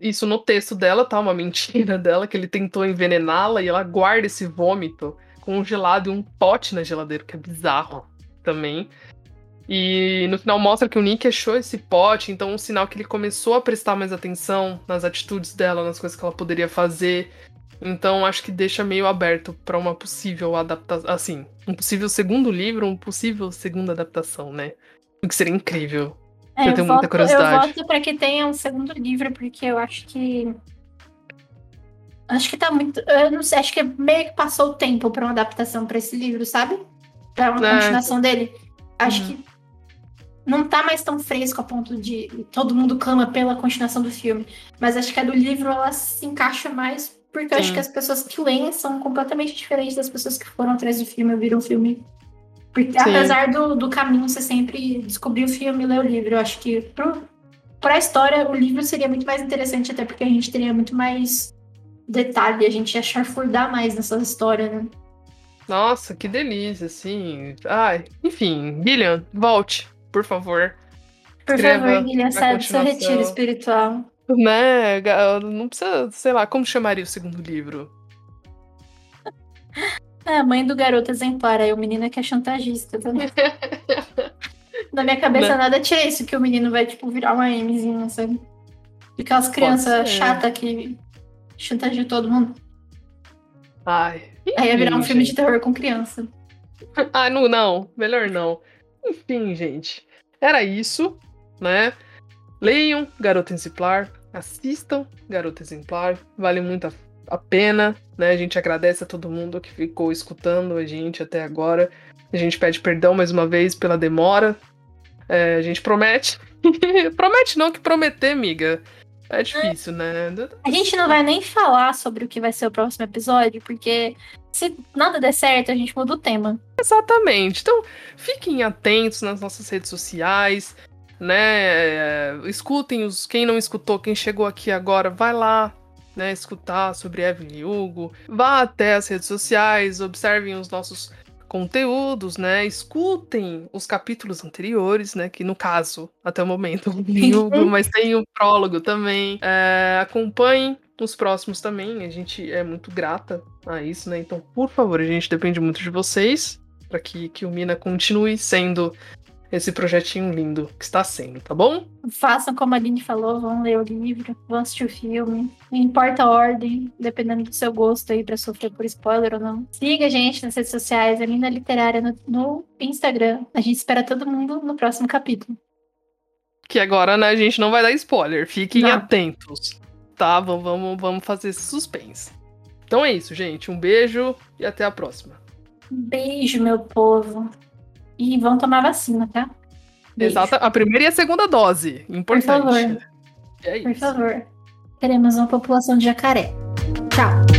Isso no texto dela, tá? Uma mentira dela, que ele tentou envenená-la e ela guarda esse vômito congelado em um pote na geladeira, que é bizarro também. E no final mostra que o Nick achou esse pote, então um sinal que ele começou a prestar mais atenção nas atitudes dela, nas coisas que ela poderia fazer. Então acho que deixa meio aberto pra uma possível adaptação, assim, um possível segundo livro, um possível segunda adaptação, né? O que seria incrível. É, eu tenho muita voto, curiosidade. Eu voto pra que tenha um segundo livro, porque eu acho que. Acho que tá muito. Eu não sei, acho que meio que passou o tempo pra uma adaptação pra esse livro, sabe? Pra uma É. continuação dele. Acho Uhum. que não tá mais tão fresco a ponto de todo mundo clama pela continuação do filme. Mas acho que a do livro ela se encaixa mais, porque eu acho Sim. que as pessoas que leem são completamente diferentes das pessoas que foram atrás do filme e viram o filme. Porque, apesar do, do caminho ser sempre descobrir o filme e ler o livro, eu acho que pro, pra história o livro seria muito mais interessante, até porque a gente teria muito mais detalhe, a gente ia charfurdar mais nessa história, né? Nossa, que delícia, assim. Ai, enfim, Gillian, volte, por favor. Por Escreva favor, Guilherme, do seu retiro espiritual. Né, não precisa, sei lá, como chamaria o segundo livro? É, a mãe do garoto exemplar, aí o menino é que é chantagista também. Na minha cabeça Né? nada tira isso, que o menino vai, tipo, virar uma Mzinha, sabe? Aquelas crianças chatas que chantageiam todo mundo. Ai. Aí ia virar um enfim, filme de gente. terror com criança. Ah, não, não. Melhor não. Enfim, gente. Era isso, né? Leiam Garota Exemplar. Assistam Garota Exemplar. Vale muito a, a pena, né? A gente agradece a todo mundo que ficou escutando a gente até agora. A gente pede perdão mais uma vez pela demora. É, a gente promete. promete não, que prometer, amiga. É difícil, né? A gente não vai nem falar sobre o que vai ser o próximo episódio, porque se nada der certo, a gente muda o tema. Exatamente. Então, fiquem atentos nas nossas redes sociais, né? É, Escutem os. Quem não escutou, quem chegou aqui agora, vai lá, né? Escutar sobre Evelyn Hugo. Vá até as redes sociais, observem os nossos conteúdos, né? Escutem os capítulos anteriores, né? Que no caso, até o momento, Hugo, mas tem o prólogo também. É, acompanhem os próximos também. A gente é muito grata a isso, né? Então, por favor, a gente depende muito de vocês para que, que o Mina continue sendo esse projetinho lindo que está sendo, tá bom? Façam como a Aline falou, vão ler o livro, vão assistir o filme. Não importa a ordem, dependendo do seu gosto aí pra sofrer por spoiler ou não. Siga a gente nas redes sociais, a Mina Literária no, no Instagram. A gente espera todo mundo no próximo capítulo. Que agora, né, a gente não vai dar spoiler. Fiquem Não. atentos, tá? Vamos, vamos, fazer esse suspense. Então é isso, gente. Um beijo e até a próxima. Beijo, meu povo. E vão tomar vacina, tá? Beijo. Exata, a primeira e a segunda dose. Importante. favor. É Por favor. Teremos uma população de jacaré. Tchau.